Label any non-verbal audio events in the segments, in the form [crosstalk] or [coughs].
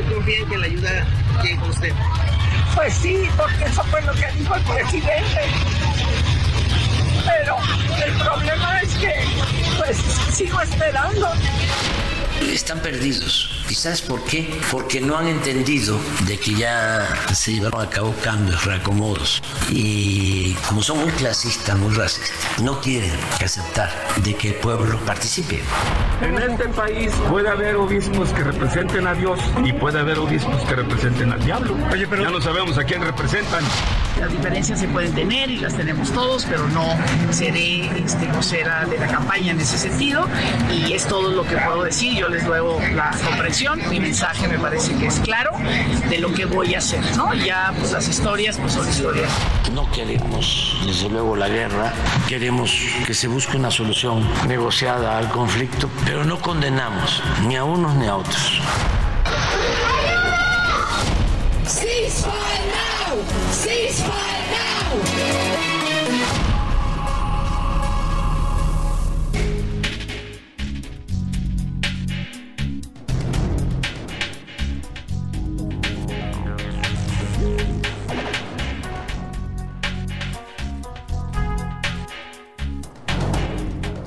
¿Usted confía en que la ayuda llegue con usted? Pues sí, porque eso fue lo que dijo el presidente. Pero el problema es que, pues, sigo esperando. Están perdidos. ¿Y sabes por qué? Porque no han entendido de que ya se llevaron a cabo cambios, reacomodos. Y como son muy clasistas, muy racistas, no quieren aceptar de que el pueblo participe. En este país puede haber obispos que representen a Dios y puede haber obispos que representen al diablo. Oye, pero ya no sabemos a quién representan. Las diferencias se pueden tener y las tenemos todos, pero no seré este, vocera de la campaña en ese sentido. Y es todo lo que puedo decir. Yo les doy la comprensión. Mi mensaje me parece que es claro de lo que voy a hacer. ¿no? Ya, pues las historias, pues son historias. No queremos, desde luego, la guerra. Queremos que se busque una solución negociada al conflicto, pero no condenamos ni a unos ni a otros. Ceasefire now! Ceasefire now!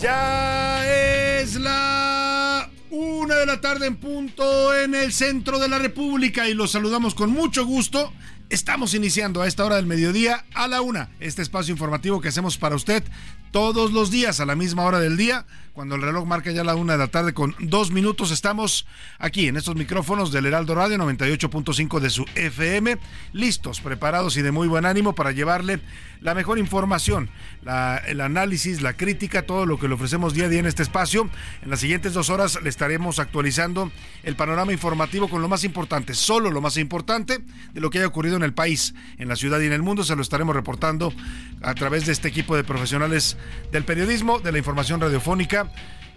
Ya es la una de la tarde en punto en el centro de la República y los saludamos con mucho gusto. Estamos iniciando a esta hora del mediodía a la una este espacio informativo que hacemos para usted todos los días a la misma hora del día. Cuando el reloj marca ya la una de la tarde con dos minutos, estamos aquí en estos micrófonos del Heraldo Radio 98.5 de su FM, listos, preparados y de muy buen ánimo para llevarle la mejor información, el análisis, la crítica, todo lo que le ofrecemos día a día en este espacio. En las siguientes dos horas le estaremos actualizando el panorama informativo con lo más importante, solo lo más importante de lo que haya ocurrido en el país, en la ciudad y en el mundo. Se lo estaremos reportando a través de este equipo de profesionales del periodismo, de la información radiofónica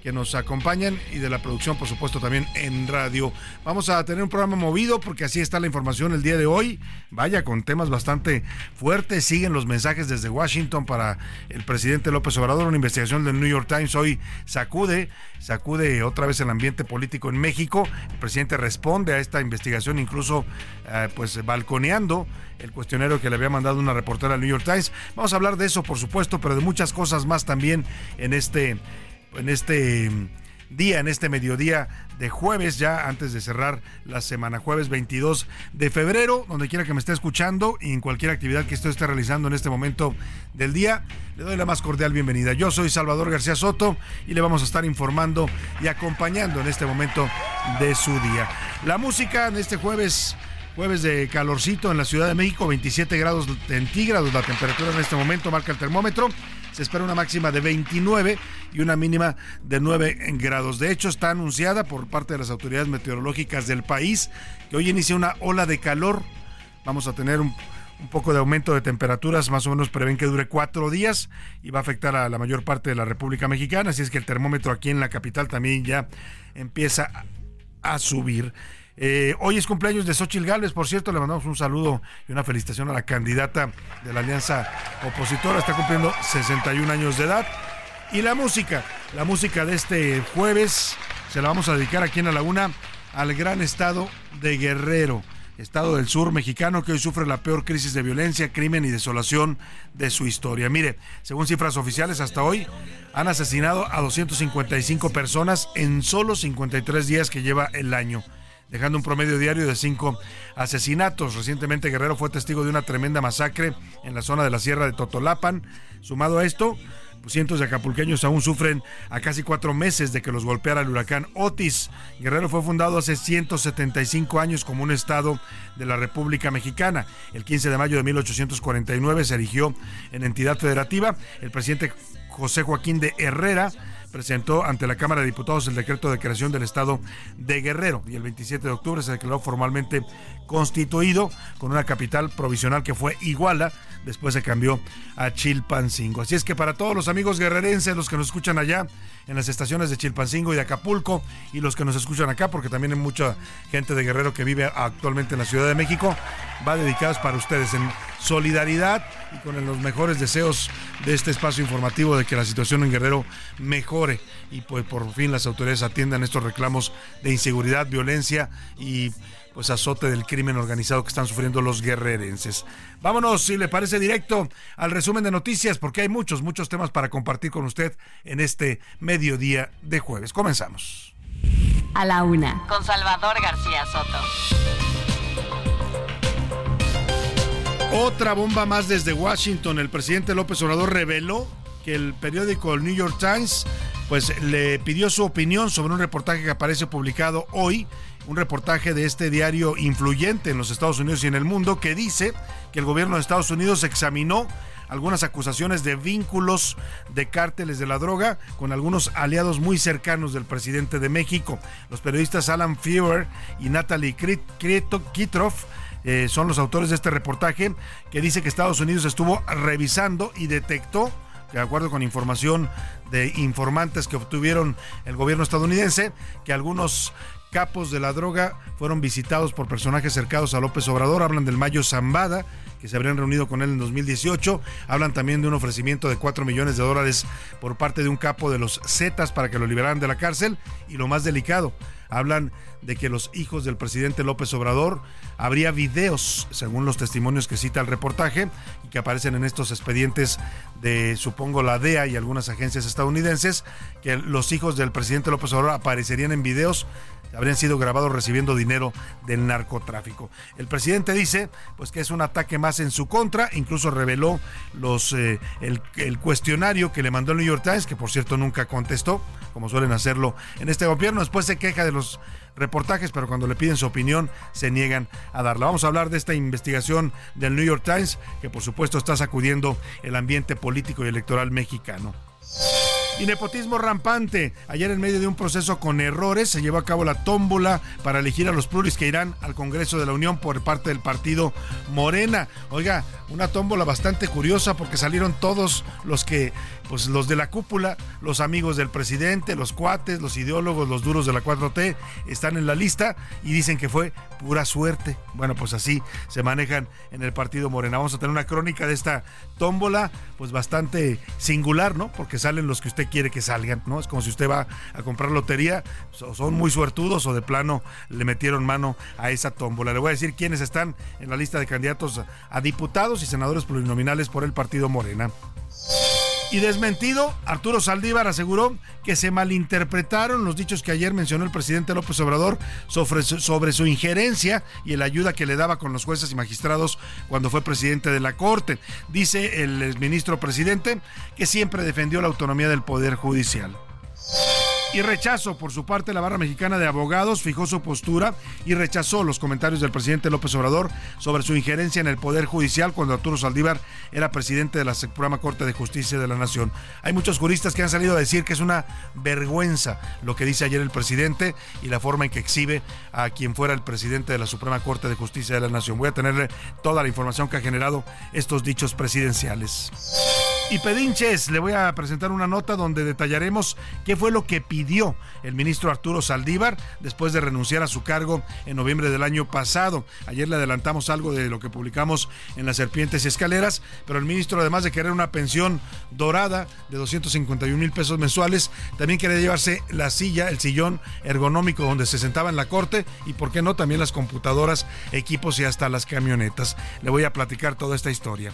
que nos acompañan y de la producción, por supuesto, también en radio. Vamos a tener un programa movido porque así está la información el día de hoy. Vaya, con temas bastante fuertes. Siguen los mensajes desde Washington para el presidente López Obrador. Una investigación del New York Times hoy sacude, sacude otra vez el ambiente político en México. El presidente responde a esta investigación, incluso eh, pues balconeando el cuestionario que le había mandado una reportera al New York Times. Vamos a hablar de eso, por supuesto, pero de muchas cosas más también en este en este día, en este mediodía de jueves, ya antes de cerrar la semana, jueves 22 de febrero, donde quiera que me esté escuchando y en cualquier actividad que usted esté realizando en este momento del día, le doy la más cordial bienvenida. Yo soy Salvador García Soto y le vamos a estar informando y acompañando en este momento de su día. La música en este jueves Jueves de calorcito en la Ciudad de México, 27 grados centígrados la temperatura en este momento, marca el termómetro. Se espera una máxima de 29 y una mínima de 9 grados. De hecho, está anunciada por parte de las autoridades meteorológicas del país que hoy inicia una ola de calor. Vamos a tener un, un poco de aumento de temperaturas, más o menos prevén que dure cuatro días y va a afectar a la mayor parte de la República Mexicana. Así es que el termómetro aquí en la capital también ya empieza a, a subir. Eh, hoy es cumpleaños de Xochil Gálvez, por cierto, le mandamos un saludo y una felicitación a la candidata de la alianza opositora, está cumpliendo 61 años de edad. Y la música, la música de este jueves, se la vamos a dedicar aquí en la Una al gran estado de Guerrero. estado del sur mexicano que hoy sufre la peor crisis de violencia, crimen y desolación de su historia. Mire, según cifras oficiales, hasta hoy han asesinado a 255 personas en solo 53 días que lleva el año dejando un promedio diario de cinco asesinatos. Recientemente Guerrero fue testigo de una tremenda masacre en la zona de la Sierra de Totolapan. Sumado a esto, cientos de acapulqueños aún sufren a casi cuatro meses de que los golpeara el huracán Otis. Guerrero fue fundado hace 175 años como un estado de la República Mexicana. El 15 de mayo de 1849 se erigió en entidad federativa. El presidente José Joaquín de Herrera presentó ante la Cámara de Diputados el decreto de creación del Estado de Guerrero y el 27 de octubre se declaró formalmente constituido con una capital provisional que fue Iguala, después se cambió a Chilpancingo. Así es que para todos los amigos guerrerenses, los que nos escuchan allá en las estaciones de Chilpancingo y de Acapulco y los que nos escuchan acá, porque también hay mucha gente de Guerrero que vive actualmente en la Ciudad de México, va dedicados para ustedes en solidaridad y con los mejores deseos de este espacio informativo de que la situación en Guerrero mejore y pues por fin las autoridades atiendan estos reclamos de inseguridad, violencia y pues azote del crimen organizado que están sufriendo los guerrerenses. Vámonos, si le parece directo, al resumen de noticias, porque hay muchos, muchos temas para compartir con usted en este mediodía de jueves. Comenzamos. A la una, con Salvador García Soto. Otra bomba más desde Washington. El presidente López Obrador reveló que el periódico el New York Times pues le pidió su opinión sobre un reportaje que aparece publicado hoy un reportaje de este diario influyente en los Estados Unidos y en el mundo que dice que el gobierno de Estados Unidos examinó algunas acusaciones de vínculos de cárteles de la droga con algunos aliados muy cercanos del presidente de México. Los periodistas Alan Feuer y Natalie Kitroff eh, son los autores de este reportaje que dice que Estados Unidos estuvo revisando y detectó de acuerdo con información de informantes que obtuvieron el gobierno estadounidense, que algunos capos de la droga fueron visitados por personajes cercanos a López Obrador. Hablan del Mayo Zambada, que se habrían reunido con él en 2018. Hablan también de un ofrecimiento de 4 millones de dólares por parte de un capo de los Zetas para que lo liberaran de la cárcel. Y lo más delicado, hablan de que los hijos del presidente López Obrador habría videos, según los testimonios que cita el reportaje, y que aparecen en estos expedientes de, supongo, la DEA y algunas agencias estadounidenses, que los hijos del presidente López Obrador aparecerían en videos habrían sido grabados recibiendo dinero del narcotráfico. El presidente dice pues que es un ataque más en su contra, incluso reveló los eh, el, el, cuestionario que le mandó el New York Times, que por cierto nunca contestó, como suelen hacerlo en este gobierno. Después se queja de los reportajes, pero cuando le piden su opinión se niegan a darla. Vamos a hablar de esta investigación del New York Times, que por supuesto está sacudiendo el ambiente político y electoral mexicano. Y nepotismo rampante. Ayer en medio de un proceso con errores se llevó a cabo la tómbola para elegir a los pluris que irán al Congreso de la Unión por parte del partido Morena. Oiga, una tómbola bastante curiosa porque salieron todos los que, pues los de la cúpula, los amigos del presidente, los cuates, los ideólogos, los duros de la 4T, están en la lista y dicen que fue pura suerte. Bueno, pues así se manejan en el partido Morena. Vamos a tener una crónica de esta tómbola, pues bastante singular, ¿no? Porque salen los que usted quiere que salgan, ¿no? Es como si usted va a comprar lotería, son muy suertudos o de plano le metieron mano a esa tómbola. Le voy a decir quiénes están en la lista de candidatos a diputados y senadores plurinominales por el partido Morena. Y desmentido, Arturo Saldívar aseguró que se malinterpretaron los dichos que ayer mencionó el presidente López Obrador sobre su, injerencia y la ayuda que le daba con los jueces y magistrados cuando fue presidente de la Corte. Dice el ministro presidente que siempre defendió la autonomía del Poder Judicial y rechazo. Por su parte, la barra mexicana de abogados fijó su postura y rechazó los comentarios del presidente López Obrador sobre su injerencia en el Poder Judicial cuando Arturo Saldívar era presidente de la Suprema Corte de Justicia de la Nación. Hay muchos juristas que han salido a decir que es una vergüenza lo que dice ayer el presidente y la forma en que exhibe a quien fuera el presidente de la Suprema Corte de Justicia de la Nación. Voy a tenerle toda la información que ha generado estos dichos presidenciales. Y pedinches. Le voy a presentar una nota donde detallaremos qué fue lo que pidió el ministro Arturo Saldívar después de renunciar a su cargo en noviembre del año pasado. Ayer le adelantamos algo de lo que publicamos en las serpientes y escaleras, pero el ministro, además de querer una pensión dorada de 251 mil pesos mensuales, también quería llevarse la silla, el sillón ergonómico donde se sentaba en la corte y, por qué no, también las computadoras, equipos y hasta las camionetas. Le voy a platicar toda esta historia.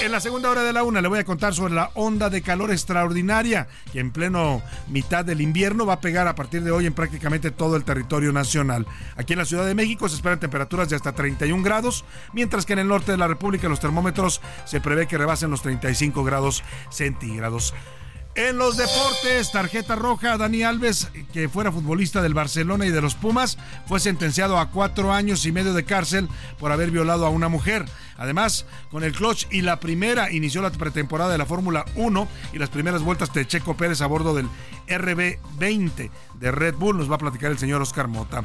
En la segunda hora de la una le voy a contar sobre la onda de calor extraordinaria que en pleno mitad del invierno va a pegar a partir de hoy en prácticamente todo el territorio nacional. Aquí en la Ciudad de México se esperan temperaturas de hasta 31 grados, mientras que en el norte de la República los termómetros se prevé que rebasen los 35 grados centígrados. En los deportes, tarjeta roja, Dani Alves, que fuera futbolista del Barcelona y de los Pumas, fue sentenciado a cuatro años y medio de cárcel por haber violado a una mujer. Además, con el clutch y la primera inició la pretemporada de la Fórmula 1 y las primeras vueltas de Checo Pérez a bordo del RB20 de Red Bull. Nos va a platicar el señor Oscar Mota.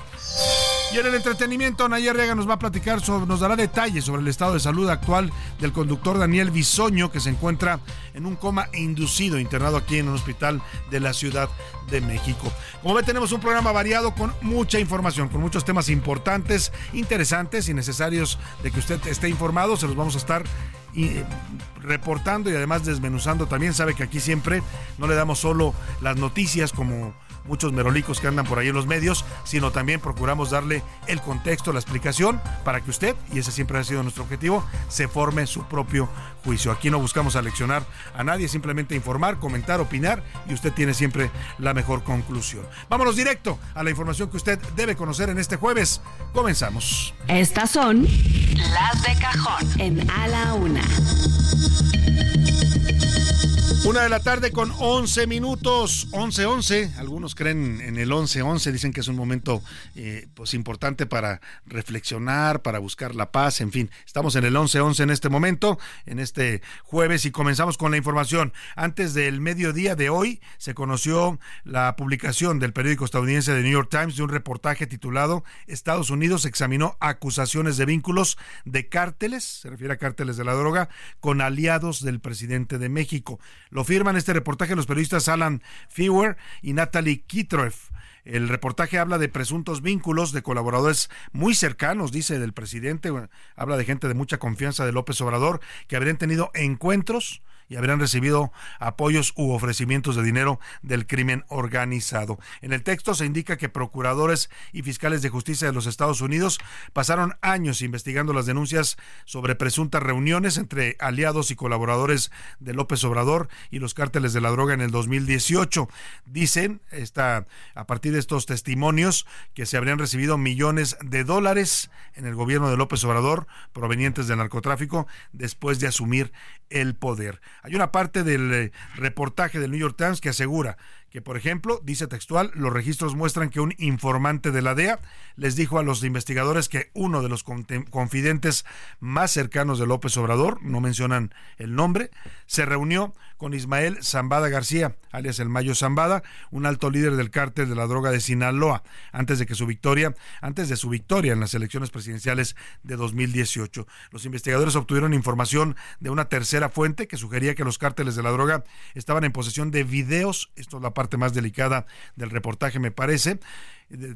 Y en el entretenimiento, Nayar Rega nos va a platicar, nos dará detalles sobre el estado de salud actual del conductor Daniel Bisoño, que se encuentra en un coma inducido, internado aquí en un hospital de la Ciudad de México. Como ve, tenemos un programa variado con mucha información, con muchos temas importantes, interesantes y necesarios de que usted esté informado. Se los vamos a estar eh, reportando y además desmenuzando. También sabe que aquí siempre no le damos solo las noticias como muchos merolicos que andan por ahí en los medios, sino también procuramos darle el contexto, la explicación, para que usted, y ese siempre ha sido nuestro objetivo, se forme su propio juicio. Aquí no buscamos aleccionar a nadie, simplemente informar, comentar, opinar, y usted tiene siempre la mejor conclusión. Vámonos directo a la información que usted debe conocer en este jueves. Comenzamos. Estas son las de cajón en A la Una. Una de la tarde con 11 minutos, 11-11. Algunos creen en el 11-11, dicen que es un momento eh, pues importante para reflexionar, para buscar la paz, en fin. Estamos en el 11-11 en este momento, en este jueves, y comenzamos con la información. Antes del mediodía de hoy se conoció la publicación del periódico estadounidense The New York Times de un reportaje titulado Estados Unidos examinó acusaciones de vínculos de cárteles, se refiere a cárteles de la droga, con aliados del presidente de México. Lo firman este reportaje los periodistas Alan Fewer y Natalie Kitroff. El reportaje habla de presuntos vínculos de colaboradores muy cercanos, dice del presidente, habla de gente de mucha confianza de López Obrador, que habrían tenido encuentros y habrían recibido apoyos u ofrecimientos de dinero del crimen organizado. En el texto se indica que procuradores y fiscales de justicia de los Estados Unidos pasaron años investigando las denuncias sobre presuntas reuniones entre aliados y colaboradores de López Obrador y los cárteles de la droga en el 2018. Dicen, está, a partir de estos testimonios, que se habrían recibido millones de dólares en el gobierno de López Obrador provenientes del narcotráfico después de asumir el poder. Hay una parte del eh, reportaje del New York Times que asegura que, por ejemplo, dice textual, los registros muestran que un informante de la DEA les dijo a los investigadores que uno de los confidentes más cercanos de López Obrador, no mencionan el nombre, se reunió con Ismael Zambada García, alias el Mayo Zambada, un alto líder del cártel de la droga de Sinaloa, antes de que su victoria, antes de su victoria en las elecciones presidenciales de 2018. Los investigadores obtuvieron información de una tercera fuente que sugería que los cárteles de la droga estaban en posesión de videos, esto es la parte parte más delicada del reportaje, me parece,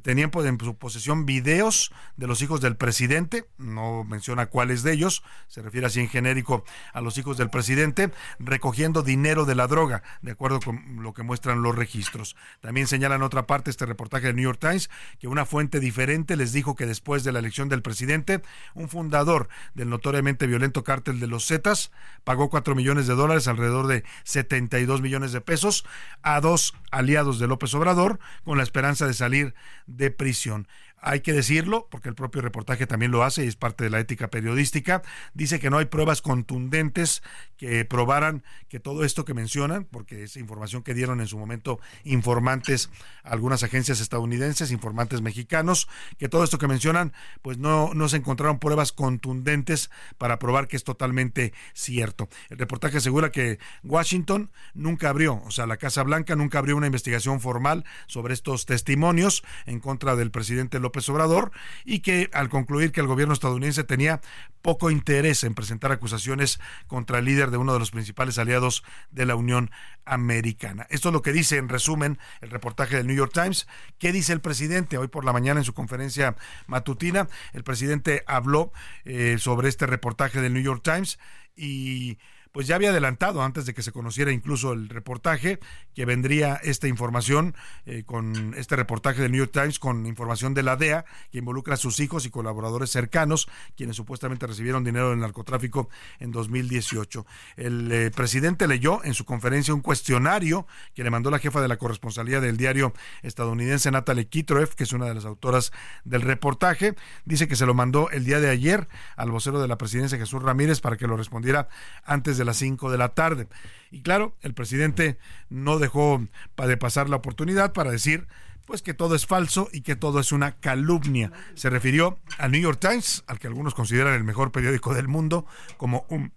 tenían pues, en su posesión videos de los hijos del presidente, no menciona cuáles de ellos, se refiere así en genérico a los hijos del presidente, recogiendo dinero de la droga, de acuerdo con lo que muestran los registros. También señala en otra parte este reportaje del New York Times que una fuente diferente les dijo que después de la elección del presidente, un fundador del notoriamente violento cártel de los Zetas pagó 4 millones de dólares, alrededor de 72 millones de pesos, a dos aliados de López Obrador, con la esperanza de salir de prisión. Hay que decirlo, porque el propio reportaje también lo hace y es parte de la ética periodística. Dice que no hay pruebas contundentes que probaran que todo esto que mencionan, porque es información que dieron en su momento informantes, algunas agencias estadounidenses, informantes mexicanos, que todo esto que mencionan, pues no, no se encontraron pruebas contundentes para probar que es totalmente cierto. El reportaje asegura que Washington nunca abrió, o sea, la Casa Blanca nunca abrió una investigación formal sobre estos testimonios en contra del presidente López López Obrador y que al concluir que el gobierno estadounidense tenía poco interés en presentar acusaciones contra el líder de uno de los principales aliados de la Unión Americana. Esto es lo que dice en resumen el reportaje del New York Times. ¿Qué dice el presidente? Hoy por la mañana en su conferencia matutina, el presidente habló eh, sobre este reportaje del New York Times y pues ya había adelantado antes de que se conociera incluso el reportaje que vendría esta información eh, con este reportaje del New York Times con información de la DEA que involucra a sus hijos y colaboradores cercanos quienes supuestamente recibieron dinero del narcotráfico en 2018. El eh, presidente leyó en su conferencia un cuestionario que le mandó la jefa de la corresponsalía del diario estadounidense Natalie Kitroev, que es una de las autoras del reportaje. Dice que se lo mandó el día de ayer al vocero de la presidencia Jesús Ramírez para que lo respondiera antes de las 5 de la tarde. Y claro, el presidente no dejó de pasar la oportunidad para decir pues que todo es falso y que todo es una calumnia. Se refirió al New York Times, al que algunos consideran el mejor periódico del mundo, como un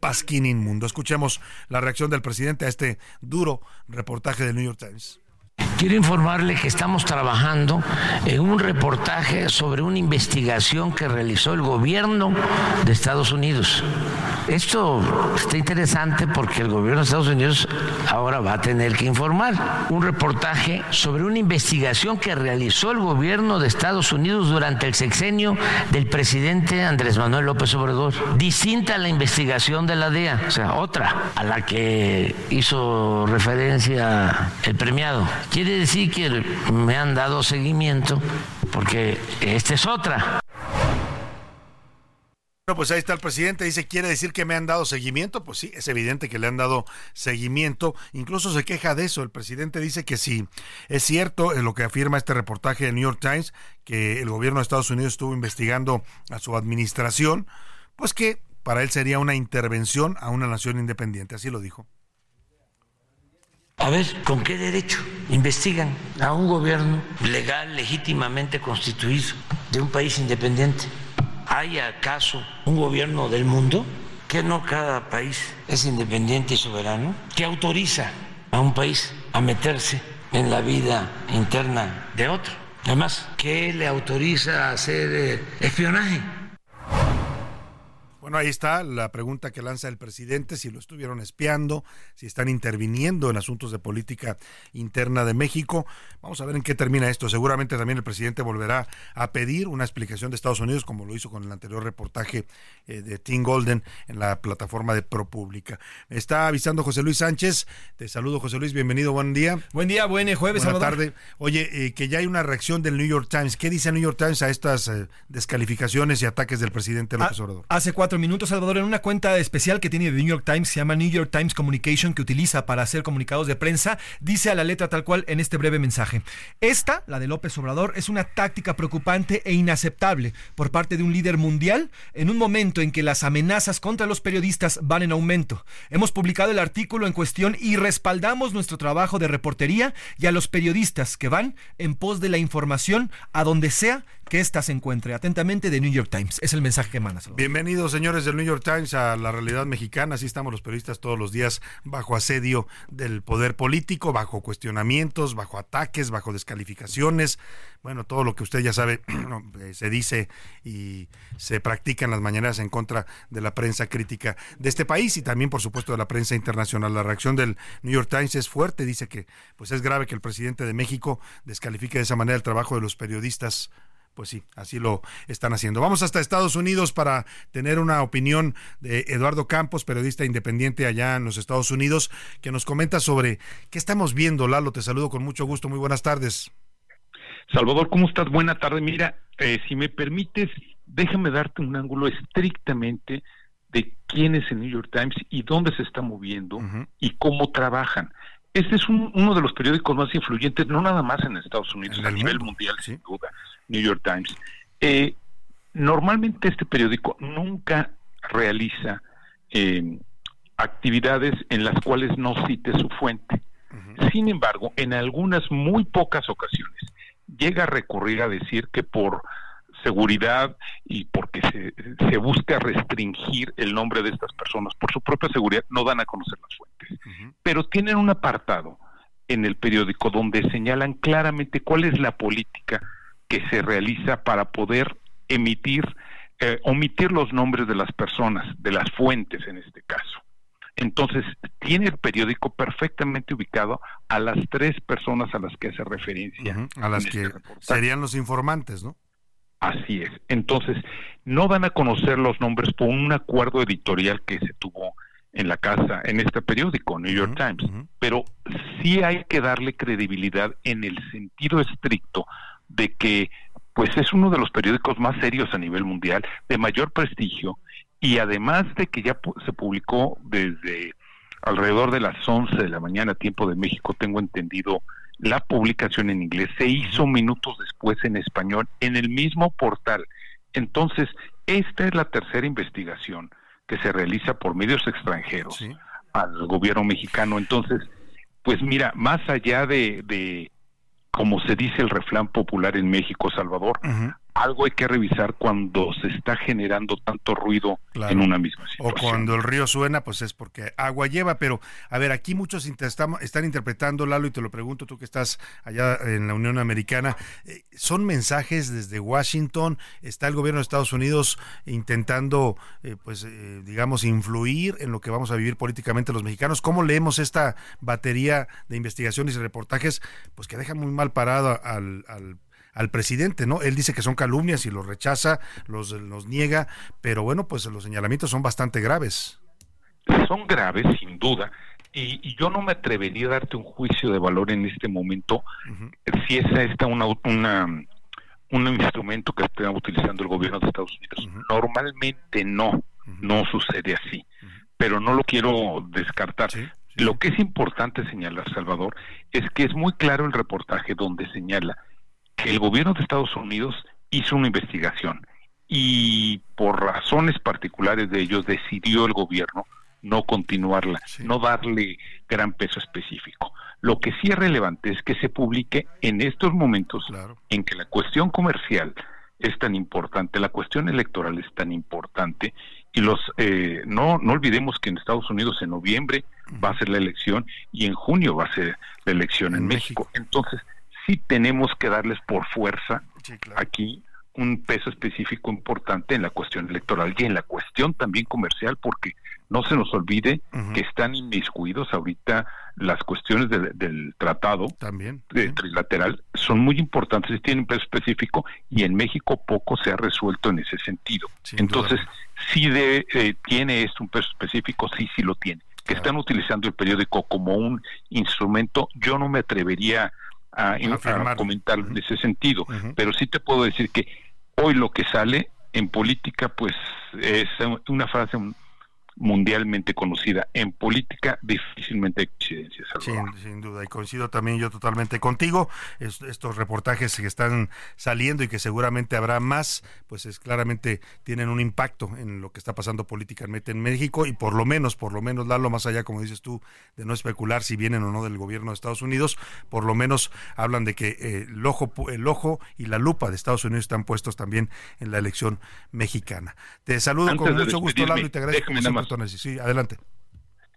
pasquín inmundo. Escuchemos la reacción del presidente a este duro reportaje del New York Times. Quiero informarle que estamos trabajando en un reportaje sobre una investigación que realizó el gobierno de Estados Unidos. Esto está interesante porque el gobierno de Estados Unidos ahora va a tener que informar. Un reportaje sobre una investigación que realizó el gobierno de Estados Unidos durante el sexenio del presidente Andrés Manuel López Obrador. Distinta a la investigación de la DEA, o sea, otra a la que hizo referencia el premiado. Quiere decir que me han dado seguimiento porque esta es otra. Bueno, pues ahí está el presidente, dice, ¿quiere decir que me han dado seguimiento? Pues sí, es evidente que le han dado seguimiento, incluso se queja de eso, el presidente dice que sí, es cierto lo que afirma este reportaje de New York Times, que el gobierno de Estados Unidos estuvo investigando a su administración, pues que para él sería una intervención a una nación independiente, así lo dijo. A ver, ¿con qué derecho investigan a un gobierno legal, legítimamente constituido de un país independiente? ¿Hay acaso un gobierno del mundo que no cada país es independiente y soberano? que autoriza a un país a meterse en la vida interna de otro? Además, ¿qué le autoriza a hacer eh, espionaje? Bueno, ahí está la pregunta que lanza el presidente, si lo estuvieron espiando, si están interviniendo en asuntos de política interna de México. Vamos a ver en qué termina esto. Seguramente también el presidente volverá a pedir una explicación de Estados Unidos, como lo hizo con el anterior reportaje eh, de Tim Golden en la plataforma de ProPública. Está avisando José Luis Sánchez. Te saludo, José Luis. Bienvenido. Buen día. Buen día, buen jueves. Buenas tardes. Oye, eh, que ya hay una reacción del New York Times. ¿Qué dice el New York Times a estas eh, descalificaciones y ataques del presidente López Obrador? Hace cuatro minutos, Salvador, en una cuenta especial que tiene The New York Times, se llama New York Times Communication, que utiliza para hacer comunicados de prensa, dice a la letra tal cual en este breve mensaje. Esta, la de López Obrador, es una táctica preocupante e inaceptable por parte de un líder mundial en un momento en que las amenazas contra los periodistas van en aumento. Hemos publicado el artículo en cuestión y respaldamos nuestro trabajo de reportería y a los periodistas que van en pos de la información a donde sea que ésta se encuentre. Atentamente de New York Times. Es el mensaje que emana. Bienvenidos, señores del New York Times, a la realidad mexicana. Así estamos los periodistas todos los días bajo asedio del poder político, bajo cuestionamientos, bajo ataques, bajo descalificaciones. Bueno, todo lo que usted ya sabe [clears throat] eh, se dice y se practica en las mañanas en contra de la prensa crítica de este país y también, por supuesto, de la prensa internacional. La reacción del New York Times es fuerte. Dice que pues es grave que el presidente de México descalifique de esa manera el trabajo de los periodistas pues sí, así lo están haciendo. Vamos hasta Estados Unidos para tener una opinión de Eduardo Campos, periodista independiente allá en los Estados Unidos, que nos comenta sobre qué estamos viendo. Lalo, te saludo con mucho gusto. Muy buenas tardes. Salvador, ¿cómo estás? Buena tarde. Mira, eh, si me permites, déjame darte un ángulo estrictamente de quién es el New York Times y dónde se está moviendo y cómo trabajan. Este es uno de los periódicos más influyentes, no nada más en Estados Unidos, a nivel mundial, sin duda. New York Times. Eh, normalmente este periódico nunca realiza eh, actividades en las cuales no cite su fuente. Sin embargo, en algunas muy pocas ocasiones llega a recurrir a decir que por seguridad y porque se, se, busca restringir el nombre de estas personas por su propia seguridad, no dan a conocer las fuentes. Pero tienen un apartado en el periódico donde señalan claramente cuál es la política que se realiza para poder emitir, eh, omitir los nombres de las personas, de las fuentes en este caso. Entonces, tiene el periódico perfectamente ubicado a las tres personas a las que hace referencia. A las que este serían los informantes, ¿no? Así es. Entonces, no dan a conocer los nombres por un acuerdo editorial que se tuvo en la casa, en este periódico, New York Times, pero sí hay que darle credibilidad en el sentido estricto de que pues es uno de los periódicos más serios a nivel mundial, de mayor prestigio, y además de que ya se publicó desde alrededor de las 11 de la mañana, tiempo de México, tengo entendido, la publicación en inglés, se hizo minutos después en español en el mismo portal. Entonces, esta es la tercera investigación que se realiza por medios extranjeros al gobierno mexicano. Entonces, pues mira, más allá de, de como se dice el refrán popular en México, Salvador, algo hay que revisar cuando se está generando tanto ruido en una misma situación. O cuando el río suena, pues es porque agua lleva. Pero, a ver, aquí muchos están interpretando, Lalo, y te lo pregunto tú que estás allá en la Unión Americana, eh, ¿son mensajes desde Washington? ¿Está el gobierno de Estados Unidos intentando, eh, pues, eh, digamos, influir en lo que vamos a vivir políticamente los mexicanos? ¿Cómo leemos esta batería de investigaciones y reportajes? Pues que deja muy mal parado al, al al presidente, ¿no? Él dice que son calumnias y los rechaza, los, los niega, pero bueno, pues los señalamientos son bastante graves. Son graves, sin duda, y, yo no me atrevería a darte un juicio de valor en este momento si es esta una, una un instrumento que está utilizando el gobierno de Estados Unidos. Normalmente no, no sucede así, pero no lo quiero descartar. Lo que es importante señalar, Salvador, es que es muy claro el reportaje donde señala el gobierno de Estados Unidos hizo una investigación y por razones particulares de ellos decidió el gobierno no continuarla, no darle gran peso específico. Lo que sí es relevante es que se publique en estos momentos en que la cuestión comercial es tan importante, la cuestión electoral es tan importante y los eh, no no olvidemos que en Estados Unidos en noviembre va a ser la elección y en junio va a ser la elección en, México. Entonces sí tenemos que darles por fuerza aquí un peso específico importante en la cuestión electoral y en la cuestión también comercial, porque no se nos olvide que están inmiscuidos ahorita las cuestiones del tratado también trilateral son muy importantes y tienen peso específico y en México poco se ha resuelto en ese sentido. Entonces, si de, eh, tiene esto un peso específico, sí, sí lo tiene. Que están utilizando el periódico como un instrumento, yo no me atrevería a, comentar en ese sentido. Pero sí te puedo decir que hoy lo que sale en política, pues es una frase mundialmente conocida. En política difícilmente hay coincidencias. Sin, duda, y coincido también yo totalmente contigo. estos reportajes que están saliendo y que seguramente habrá más, pues es claramente tienen un impacto en lo que está pasando políticamente en México y por lo menos, por lo menos, Lalo, más allá, como dices tú, de no especular si vienen o no del gobierno de Estados Unidos, por lo menos hablan de que eh, el, ojo, el ojo y la lupa de Estados Unidos están puestos también en la elección mexicana. Te saludo con mucho gusto, Lalo, y te agradezco Sí, adelante.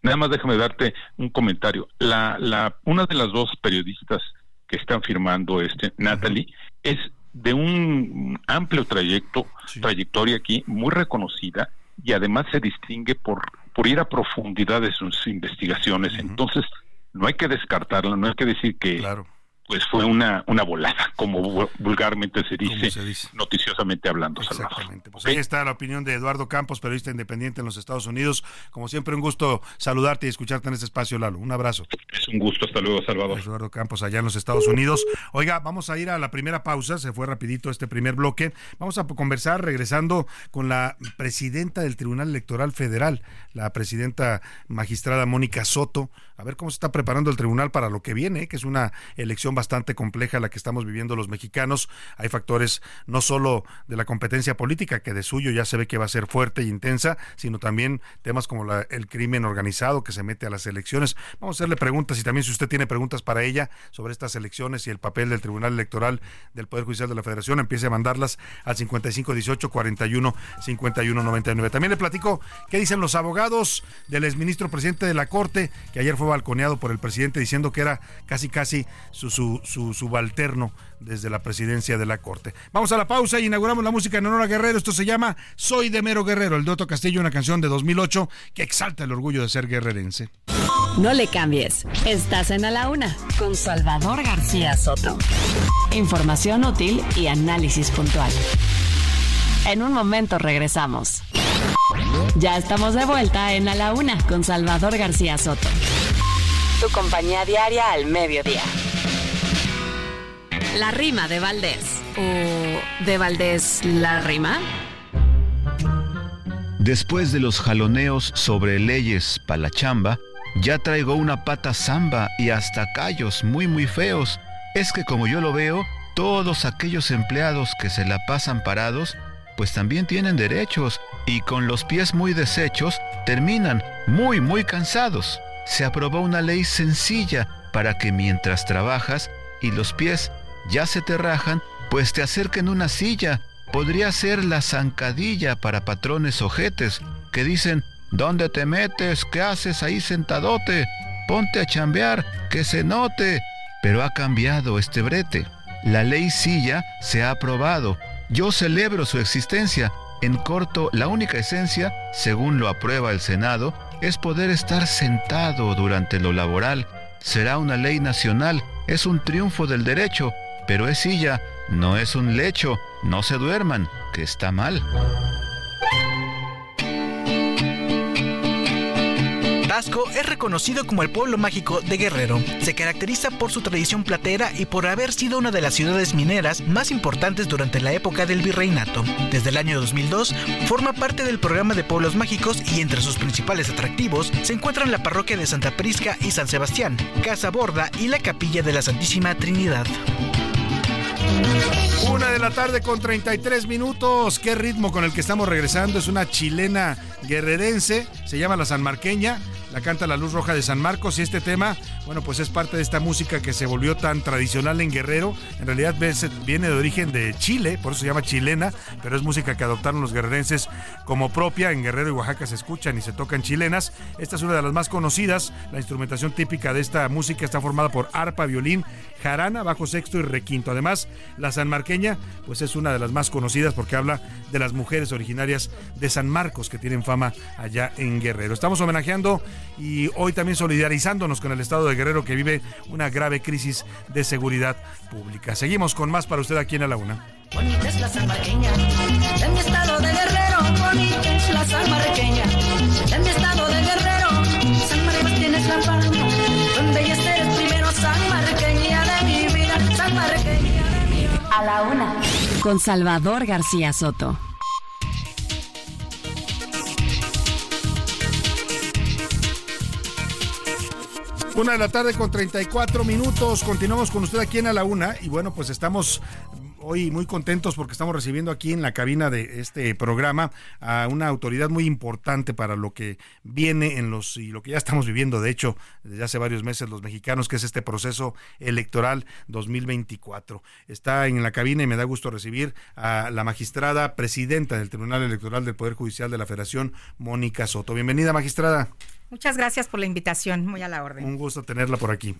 Nada más déjame darte un comentario. La, la, una de las dos periodistas que están firmando este, Natalie, es de un amplio trayecto, trayectoria aquí, muy reconocida, y además se distingue por, por ir a profundidad de sus investigaciones. Entonces, no hay que descartarla, no hay que decir que, claro pues fue una, una volada, como vulgarmente se dice, noticiosamente hablando. Exactamente. Pues ahí está la opinión de Eduardo Campos, periodista independiente en los Estados Unidos. Como siempre, un gusto saludarte y escucharte en este espacio, Lalo. Un abrazo. Es un gusto, hasta luego, Salvador. Eduardo Campos, allá en los Estados Unidos. Oiga, vamos a ir a la primera pausa, se fue rapidito este primer bloque. Vamos a conversar regresando con la presidenta del Tribunal Electoral Federal, la presidenta magistrada Mónica Soto, a ver cómo se está preparando el tribunal para lo que viene, que es una elección bastante compleja la que estamos viviendo los mexicanos. Hay factores no solo de la competencia política, que de suyo ya se ve que va a ser fuerte y intensa, sino también temas como el crimen organizado que se mete a las elecciones. Vamos a hacerle preguntas y también si usted tiene preguntas para ella sobre estas elecciones y el papel del Tribunal Electoral del Poder Judicial de la Federación, empiece a mandarlas al 5518 41 51 99. También le platico qué dicen los abogados del exministro presidente de la Corte, que ayer fue balconeado por el presidente diciendo que era casi casi su su, su subalterno desde la presidencia de la Corte. Vamos a la pausa y inauguramos la música en honor a Guerrero. Esto se llama Soy de Mero Guerrero, el de Otto Castillo, una canción de 2008 que exalta el orgullo de ser guerrerense. No le cambies. Estás en A la Una con Salvador García Soto. Información útil y análisis puntual. En un momento regresamos. Ya estamos de vuelta en A la Una con Salvador García Soto. Tu compañía diaria al mediodía. La rima de Valdés. ¿O de Valdés la rima? Después de los jaloneos sobre leyes pa' la chamba, ya traigo una pata zamba y hasta callos muy muy feos. Es que como yo lo veo, todos aquellos empleados que se la pasan parados, pues también tienen derechos y con los pies muy deshechos terminan muy muy cansados. Se aprobó una ley sencilla para que mientras trabajas y los pies ya se te rajan, pues te acerquen una silla. Podría ser la zancadilla para patrones ojetes que dicen, ¿dónde te metes? ¿Qué haces ahí sentadote? Ponte a chambear, que se note. Pero ha cambiado este brete. La ley silla se ha aprobado. Yo celebro su existencia. En corto, la única esencia, según lo aprueba el Senado, es poder estar sentado durante lo laboral. Será una ley nacional, es un triunfo del derecho, pero es silla, no es un lecho. No se duerman, que está mal. Tasco es reconocido como el pueblo mágico de Guerrero. Se caracteriza por su tradición platera y por haber sido una de las ciudades mineras más importantes durante la época del virreinato. Desde el año 2002 forma parte del programa de pueblos mágicos y entre sus principales atractivos se encuentran la parroquia de Santa Prisca y San Sebastián, Casa Borda y la capilla de la Santísima Trinidad. Una de la tarde con 33 minutos. Qué ritmo con el que estamos regresando. Es una chilena guerrerense. Se llama La Sanmarqueña. La canta La Luz Roja de San Marcos. Y este tema, bueno, pues es parte de esta música que se volvió tan tradicional en Guerrero. En realidad viene de origen de Chile, por eso se llama chilena. Pero es música que adoptaron los guerrerenses como propia. En Guerrero y Oaxaca se escuchan y se tocan chilenas. Esta es una de las más conocidas. La instrumentación típica de esta música está formada por arpa, violín, jarana, bajo sexto y requinto. Además, la sanmarqueña, pues es una de las más conocidas porque habla de las mujeres originarias de San Marcos que tienen fama allá en Guerrero. Estamos homenajeando y hoy también solidarizándonos con el estado de Guerrero que vive una grave crisis de seguridad pública. Seguimos con más para usted aquí en A la Una. Bonita es la sanmarqueña, de mi estado de Guerrero, bonita es la sanmarqueña, de mi estado de Guerrero, San Marcos tienes la fama, donde ya estés primero sanmarqueña de mi vida, sanmarqueña de mi vida. A la Una con Salvador García Soto. Una de la tarde con 34 minutos. Continuamos con usted aquí en A la Una. Y bueno, pues estamos hoy muy contentos porque estamos recibiendo aquí en la cabina de este programa a una autoridad muy importante para lo que viene en los y lo que ya estamos viviendo de hecho desde hace varios meses los mexicanos que es este proceso electoral 2024. Está en la cabina y me da gusto recibir a la magistrada presidenta del Tribunal Electoral del Poder Judicial de la Federación, Mónica Soto. Bienvenida, magistrada. Muchas gracias por la invitación, muy a la orden. Un gusto tenerla por aquí.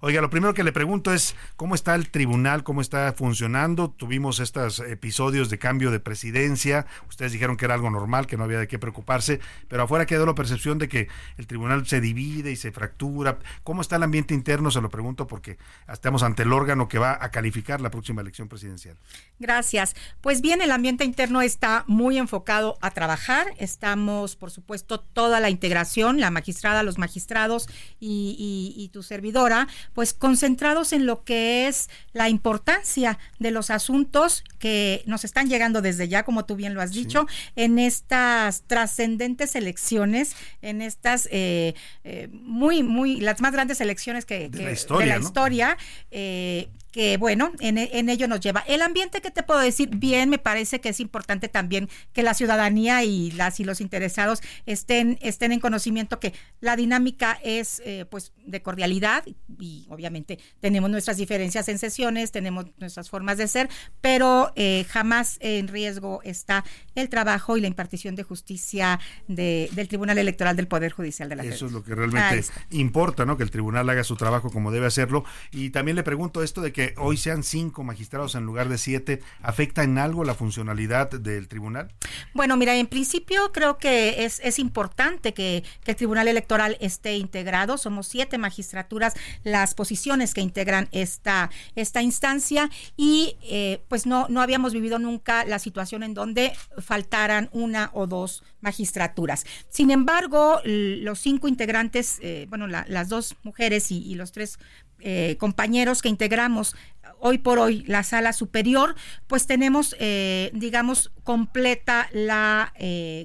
Oiga, lo primero que le pregunto es cómo está el tribunal, cómo está funcionando. Tuvimos estos episodios de cambio de presidencia. Ustedes dijeron que era algo normal, que no había de qué preocuparse, pero afuera quedó la percepción de que el tribunal se divide y se fractura. ¿Cómo está el ambiente interno? Se lo pregunto porque estamos ante el órgano que va a calificar la próxima elección presidencial. Gracias. Pues bien, el ambiente interno está muy enfocado a trabajar. Estamos, por supuesto, toda la integración, la magistrada, los magistrados y, y, tu servidora pues concentrados en lo que es la importancia de los asuntos que nos están llegando desde ya, como tú bien lo has dicho, en estas trascendentes elecciones, en estas eh, eh, muy, muy, las más grandes elecciones que, De que- la historia, de la ¿no? historia, eh, que bueno, en, en, ello nos lleva. El ambiente que te puedo decir, bien, me parece que es importante también que la ciudadanía y las y los interesados estén, estén en conocimiento que la dinámica es eh, pues de cordialidad y obviamente tenemos nuestras diferencias en sesiones, tenemos nuestras formas de ser, pero eh, jamás en riesgo está el trabajo y la impartición de justicia de, del Tribunal Electoral del Poder Judicial de la Eso es lo que realmente importa, ¿no? Que el tribunal haga su trabajo como debe hacerlo. Y también le pregunto esto de que hoy sean cinco magistrados en lugar de siete, ¿afecta en algo la funcionalidad del tribunal? Bueno, mira, en principio creo que es, es importante que, que el Tribunal Electoral esté integrado. Somos siete magistraturas las posiciones que integran esta, esta instancia y eh, pues no, no habíamos vivido nunca la situación en donde faltaran una o dos magistraturas. Sin embargo, los cinco integrantes, eh, bueno, las dos mujeres y, los tres eh, compañeros que integramos hoy por hoy la sala superior, pues tenemos, eh, digamos, completa la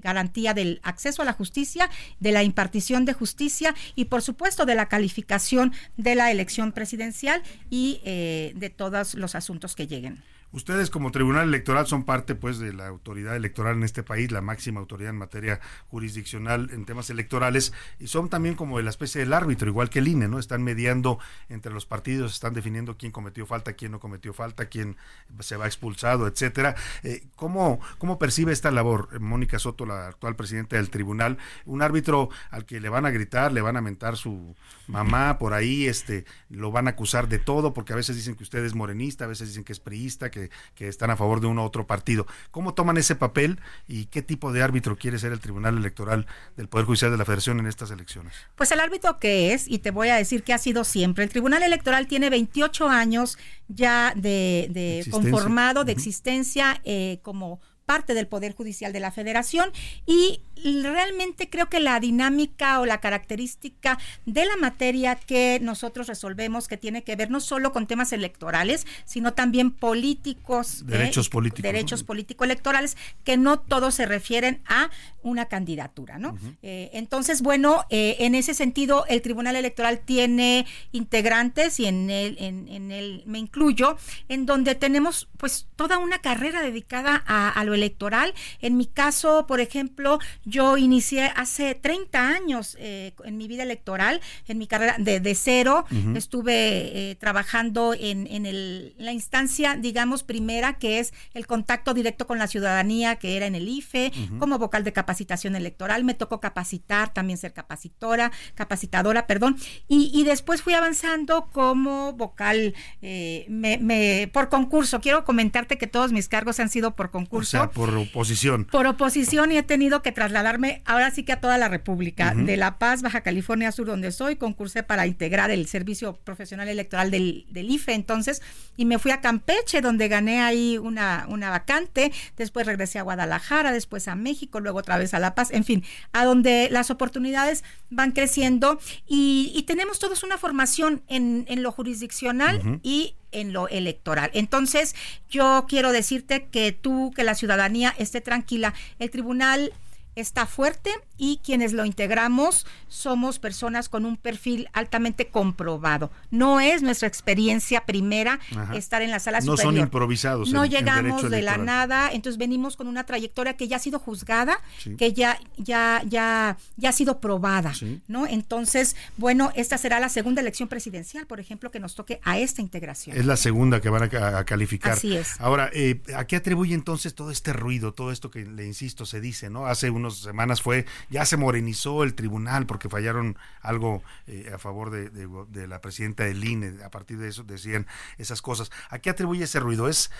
garantía del acceso a la justicia, de la impartición de justicia y, por supuesto, de la calificación de la elección presidencial y de todos los asuntos que lleguen. Ustedes como Tribunal Electoral son parte pues de la autoridad electoral en este país, la máxima autoridad en materia jurisdiccional en temas electorales y son también como la especie del árbitro, igual que el INE, ¿no? Están mediando entre los partidos, están definiendo quién cometió falta, quién no cometió falta, quién se va expulsado, etcétera. Eh, ¿cómo, ¿Cómo percibe esta labor Mónica Soto, la actual presidenta del tribunal? Un árbitro al que le van a gritar, le van a mentar su mamá por ahí, este, lo van a acusar de todo, porque a veces dicen que usted es morenista, a veces dicen que es priista, que que, están a favor de uno u otro partido. ¿Cómo toman ese papel y qué tipo de árbitro quiere ser el Tribunal Electoral del Poder Judicial de la Federación en estas elecciones? Pues el árbitro que es, y te voy a decir que ha sido siempre, el Tribunal Electoral tiene 28 años ya de, conformado, de existencia eh, como parte del Poder Judicial de la Federación y realmente creo que la dinámica o la característica de la materia que nosotros resolvemos, que tiene que ver no solo con temas electorales, sino también políticos. ¿eh? Derechos políticos. Derechos político-electorales, que no todos se refieren a una candidatura, ¿no? Eh, entonces, bueno, eh, en ese sentido, el Tribunal Electoral tiene integrantes y en él, en, en él me incluyo, en donde tenemos pues toda una carrera dedicada a, a lo electoral. En mi caso, por ejemplo, yo inicié hace 30 años eh, en mi vida electoral, en mi carrera de, cero. Estuve eh, trabajando en, en el, la instancia, digamos, primera, que es el contacto directo con la ciudadanía, que era en el IFE, como vocal de capacitación electoral. Me tocó capacitar, también ser capacitora, capacitadora, perdón. Y, después fui avanzando como vocal eh, me, por concurso. Quiero comentarte que todos mis cargos han sido por concurso. O sea, por oposición. Por oposición y he tenido que trasladar darme ahora sí que a toda la República, de La Paz, Baja California Sur, donde soy, concursé para integrar el servicio profesional electoral del, del IFE entonces, y me fui a Campeche, donde gané ahí una, una vacante, después regresé a Guadalajara, después a México, luego otra vez a La Paz, en fin, a donde las oportunidades van creciendo y, tenemos todos una formación en, en lo jurisdiccional y en lo electoral. Entonces, yo quiero decirte que tú, que la ciudadanía esté tranquila. El tribunal está fuerte y quienes lo integramos somos personas con un perfil altamente comprobado. No es nuestra experiencia primera estar en la sala no superior. No son improvisados. No llegamos de la nada, entonces venimos con una trayectoria que ya ha sido juzgada, que ya ya ya ya ha sido probada, ¿no? Entonces, bueno, esta será la segunda elección presidencial, por ejemplo, que nos toque a esta integración. Es la segunda que van a, calificar. Así es. Ahora, eh, ¿a qué atribuye entonces todo este ruido, todo esto que le insisto se dice, ¿no? Hace unas semanas fue ya se morenizó el tribunal porque fallaron algo eh, a favor de, la presidenta del INE. A partir de eso decían esas cosas. ¿A qué atribuye ese ruido? ¿Es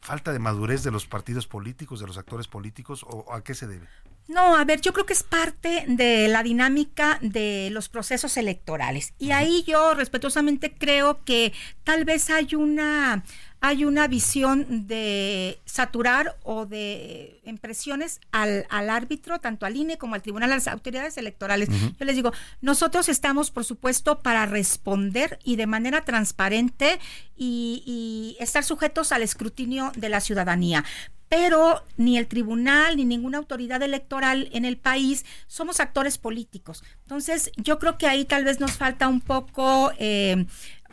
falta de madurez de los partidos políticos, de los actores políticos o a qué se debe? No, a ver, yo creo que es parte de la dinámica de los procesos electorales. Y ahí yo respetuosamente creo que tal vez hay una hay una visión de saturar o de impresiones al, al, árbitro, tanto al INE como al tribunal, a las autoridades electorales. Yo les digo, nosotros estamos, por supuesto, para responder y de manera transparente y, y estar sujetos al escrutinio de la ciudadanía pero ni el tribunal ni ninguna autoridad electoral en el país somos actores políticos. Entonces, yo creo que ahí tal vez nos falta un poco eh,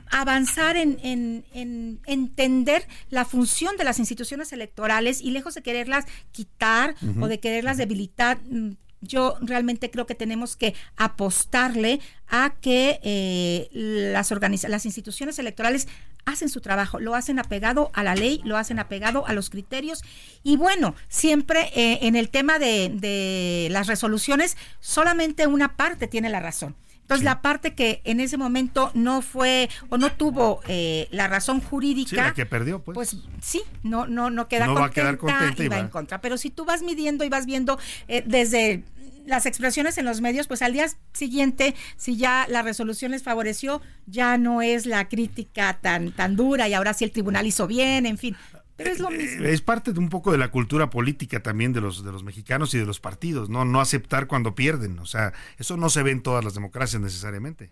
avanzar en, en, en, entender la función de las instituciones electorales y lejos de quererlas quitar o de quererlas debilitar, mm, yo realmente creo que tenemos que apostarle a que eh, las, las instituciones electorales hacen su trabajo, lo hacen apegado a la ley, lo hacen apegado a los criterios. Y bueno, siempre eh, en el tema de, de las resoluciones, solamente una parte tiene la razón. Entonces, la parte que en ese momento no fue o no tuvo eh, la razón jurídica. Sí, la que perdió, pues. Pues sí, no, no, no queda no contenta, va a quedar contenta y, va en contra. Pero si tú vas midiendo y vas viendo eh, desde las expresiones en los medios, pues al día siguiente, si ya la resolución les favoreció, ya no es la crítica tan, tan dura y ahora sí el tribunal hizo bien, en fin. Pero es lo mismo. Es parte de un poco de la cultura política también de los, de los mexicanos y de los partidos, ¿no? No aceptar cuando pierden. O sea, eso no se ve en todas las democracias necesariamente.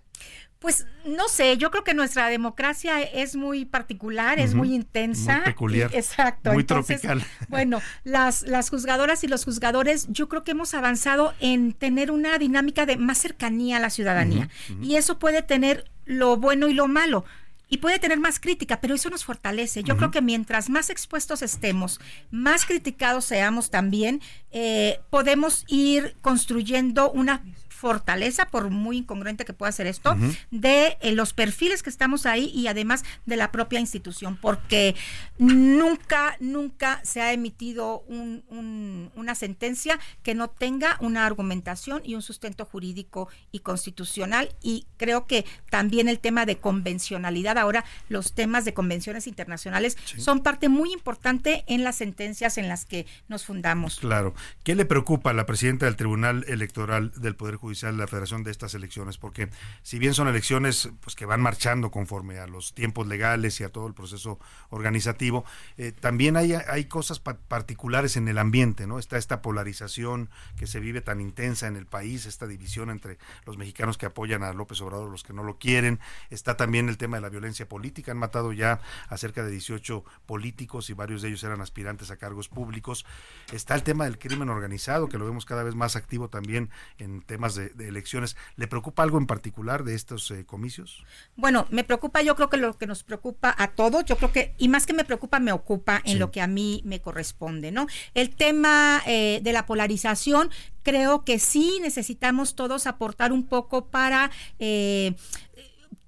Pues no sé, yo creo que nuestra democracia es muy particular, es muy intensa. Muy peculiar. [laughs] exacto. Muy tropical. [laughs] Bueno, las, las juzgadoras y los juzgadores, yo creo que hemos avanzado en tener una dinámica de más cercanía a la ciudadanía. Y eso puede tener lo bueno y lo malo y puede tener más crítica, pero eso nos fortalece. Yo creo que mientras más expuestos estemos, más criticados seamos también, eh, podemos ir construyendo una fortaleza, por muy incongruente que pueda ser esto, de eh, los perfiles que estamos ahí y además de la propia institución, porque nunca, nunca se ha emitido una sentencia que no tenga una argumentación y un sustento jurídico y constitucional. Y creo que también el tema de convencionalidad, ahora los temas de convenciones internacionales son parte muy importante en las sentencias en las que nos fundamos. Claro. ¿Qué le preocupa a la presidenta del Tribunal Electoral del Poder Judicial? Judicial de la Federación de estas elecciones, porque si bien son elecciones pues que van marchando conforme a los tiempos legales y a todo el proceso organizativo, eh, también hay, hay cosas particulares en el ambiente, ¿no? Está esta polarización que se vive tan intensa en el país, esta división entre los mexicanos que apoyan a López Obrador, los que no lo quieren, está también el tema de la violencia política, han matado ya a cerca de 18 políticos y varios de ellos eran aspirantes a cargos públicos, está el tema del crimen organizado, que lo vemos cada vez más activo también en temas de, elecciones. ¿Le preocupa algo en particular de estos eh, comicios? Bueno, me preocupa, yo creo que lo que nos preocupa a todos, yo creo que, y más que me preocupa, me ocupa en lo que a mí me corresponde, ¿no? El tema eh, de la polarización, creo que sí necesitamos todos aportar un poco para... Eh,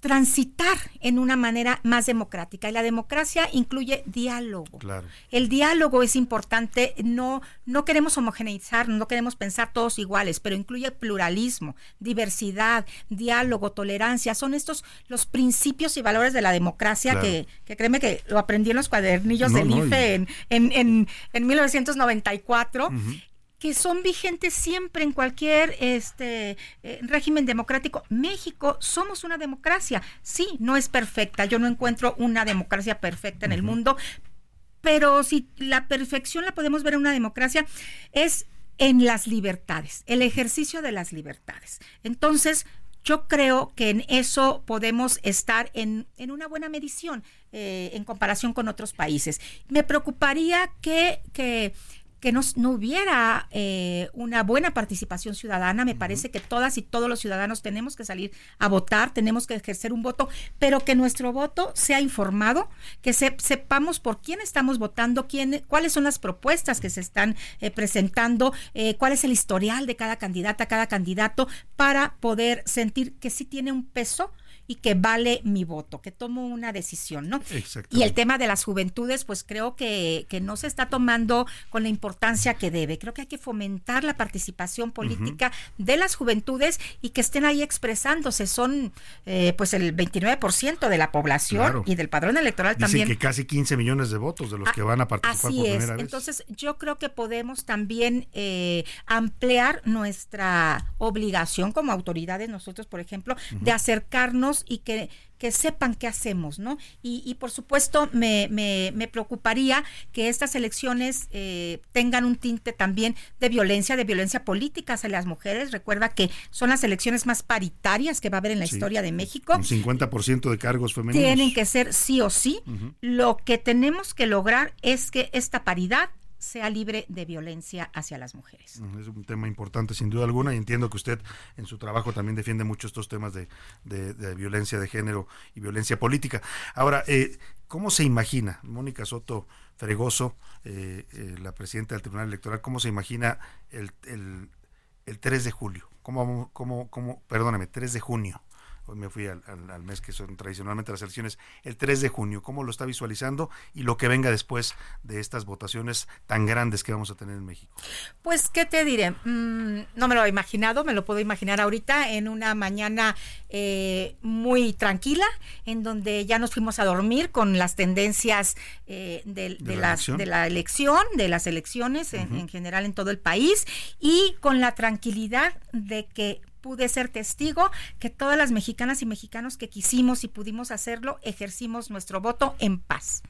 transitar en una manera más democrática. Y la democracia incluye diálogo. El diálogo es importante, no, no queremos homogeneizar, no queremos pensar todos iguales, pero incluye pluralismo, diversidad, diálogo, tolerancia. Son estos los principios y valores de la democracia que, que créeme que lo aprendí en los cuadernillos del IFE en, en, en, 1994 que son vigentes siempre en cualquier este eh, régimen democrático. México somos una democracia. Sí, no es perfecta. Yo no encuentro una democracia perfecta en el mundo, pero si la perfección la podemos ver en una democracia es en las libertades, el ejercicio de las libertades. Entonces, yo creo que en eso podemos estar en, en una buena medición eh, en comparación con otros países. Me preocuparía que, que que no, no hubiera eh, una buena participación ciudadana. Me parece que todas y todos los ciudadanos tenemos que salir a votar, tenemos que ejercer un voto, pero que nuestro voto sea informado, que sepamos por quién estamos votando, quién, cuáles son las propuestas que se están eh, presentando, eh, cuál es el historial de cada candidata, cada candidato, para poder sentir que sí tiene un peso y que vale mi voto, que tomo una decisión, ¿no? Y el tema de las juventudes, pues creo que, que, no se está tomando con la importancia que debe. Creo que hay que fomentar la participación política de las juventudes y que estén ahí expresándose. Son eh, pues el 29% de la población y del padrón electoral Dicen también. que casi 15 millones de votos de los que van a participar Así por es. primera vez. Entonces, yo creo que podemos también eh, ampliar nuestra obligación como autoridades, nosotros, por ejemplo, de acercarnos y que, que sepan qué hacemos, ¿no? Y, por supuesto me, me, preocuparía que estas elecciones eh, tengan un tinte también de violencia, de violencia política hacia las mujeres. Recuerda que son las elecciones más paritarias que va a haber en la historia de México. Un 50% de cargos femeninos. Tienen que ser sí o sí. Lo que tenemos que lograr es que esta paridad sea libre de violencia hacia las mujeres. Es un tema importante sin duda alguna y entiendo que usted en su trabajo también defiende mucho estos temas de, violencia de género y violencia política. Ahora, eh, ¿cómo se imagina, Mónica Soto Fregoso, eh, eh, la presidenta del Tribunal Electoral, cómo se imagina el, el, el 3 de julio? ¿Cómo, cómo, cómo, perdóname, 3 de junio? Hoy me fui al, mes que son tradicionalmente las elecciones, el 3 de junio, cómo lo está visualizando y lo que venga después de estas votaciones tan grandes que vamos a tener en México. Pues, ¿qué te diré? Mm, no me lo he imaginado, me lo puedo imaginar ahorita en una mañana eh, muy tranquila, en donde ya nos fuimos a dormir con las tendencias eh, de, la de, la elección, de las elecciones en general en todo el país y con la tranquilidad de que pude ser testigo que todas las mexicanas y mexicanos que quisimos y pudimos hacerlo, ejercimos nuestro voto en paz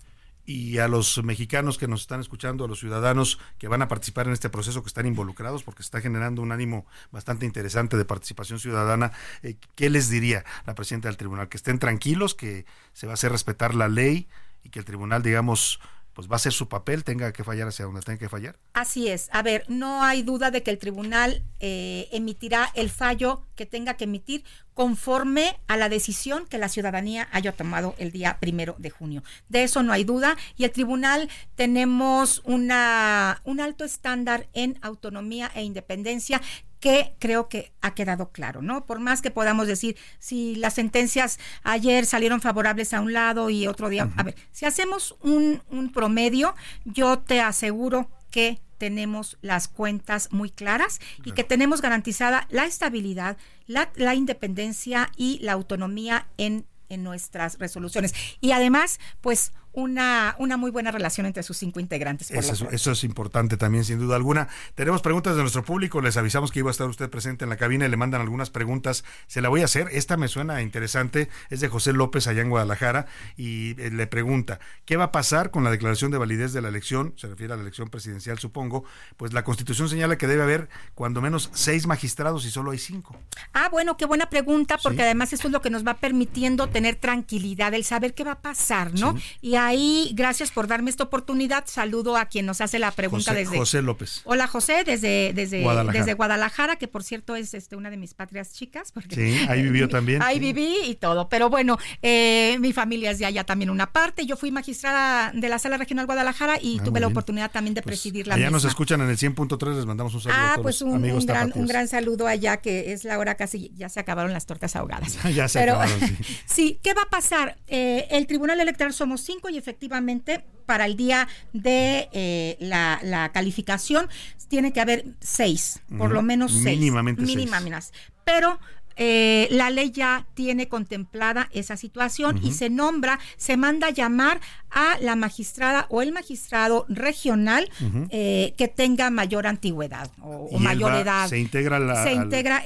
y a los mexicanos que nos están escuchando, a los ciudadanos que van a participar en este proceso, que están involucrados, porque está generando un ánimo bastante interesante de participación ciudadana, eh, ¿qué les diría la presidenta del tribunal? Que estén tranquilos, que se va a hacer respetar la ley y que el tribunal, digamos, pues va a ser su papel, tenga que fallar hacia donde tenga que fallar. Así es. A ver, no hay duda de que el tribunal eh, emitirá el fallo que tenga que emitir conforme a la decisión que la ciudadanía haya tomado el día primero de junio. De eso no hay duda. Y el tribunal tenemos una, un alto estándar en autonomía e independencia que creo que ha quedado claro, ¿no? Por más que podamos decir si las sentencias ayer salieron favorables a un lado y otro día, a ver, si hacemos un, un promedio, yo te aseguro que tenemos las cuentas muy claras y que tenemos garantizada la estabilidad, la, la independencia y la autonomía en en nuestras resoluciones. Y además, pues una, una muy buena relación entre sus cinco integrantes. eso, es, importante también, sin duda alguna. Tenemos preguntas de nuestro público, les avisamos que iba a estar usted presente en la cabina y le mandan algunas preguntas. Se la voy a hacer, esta me suena interesante, es de José López allá en Guadalajara y eh, le pregunta, ¿qué va a pasar con la declaración de validez de la elección? Se refiere a la elección presidencial, supongo. Pues la constitución señala que debe haber cuando menos seis magistrados y solo hay cinco. Ah, bueno, qué buena pregunta, porque además eso es lo que nos va permitiendo tener tranquilidad, el saber qué va a pasar, ¿no? Y ahí, gracias por darme esta oportunidad. Saludo a quien nos hace la pregunta desde. José López. Hola, José, desde, desde, Guadalajara. desde Guadalajara, que por cierto es este, una de mis patrias chicas. Porque sí, ahí vivió [laughs] también. Ahí viví y todo. Pero bueno, eh, mi familia es de allá también una parte. Yo fui magistrada de la Sala Regional Guadalajara y ah, tuve la oportunidad también de pues, presidir la allá nos escuchan en el 100.3, les mandamos un saludo. Ah, pues un, un, gran, un, gran, saludo allá, que es la hora casi, ya se acabaron las tortas ahogadas. [laughs] ya se acabaron, [laughs] sí. sí, ¿qué va a pasar? Eh, el Tribunal Electoral somos cinco y efectivamente para el día de eh, la, calificación tiene que haber seis, por lo menos seis. Mínimamente Mínimas. Pero eh, la ley ya tiene contemplada esa situación y se nombra, se manda a llamar a la magistrada o el magistrado regional que tenga mayor antigüedad o, mayor edad. Se integra la. Se integra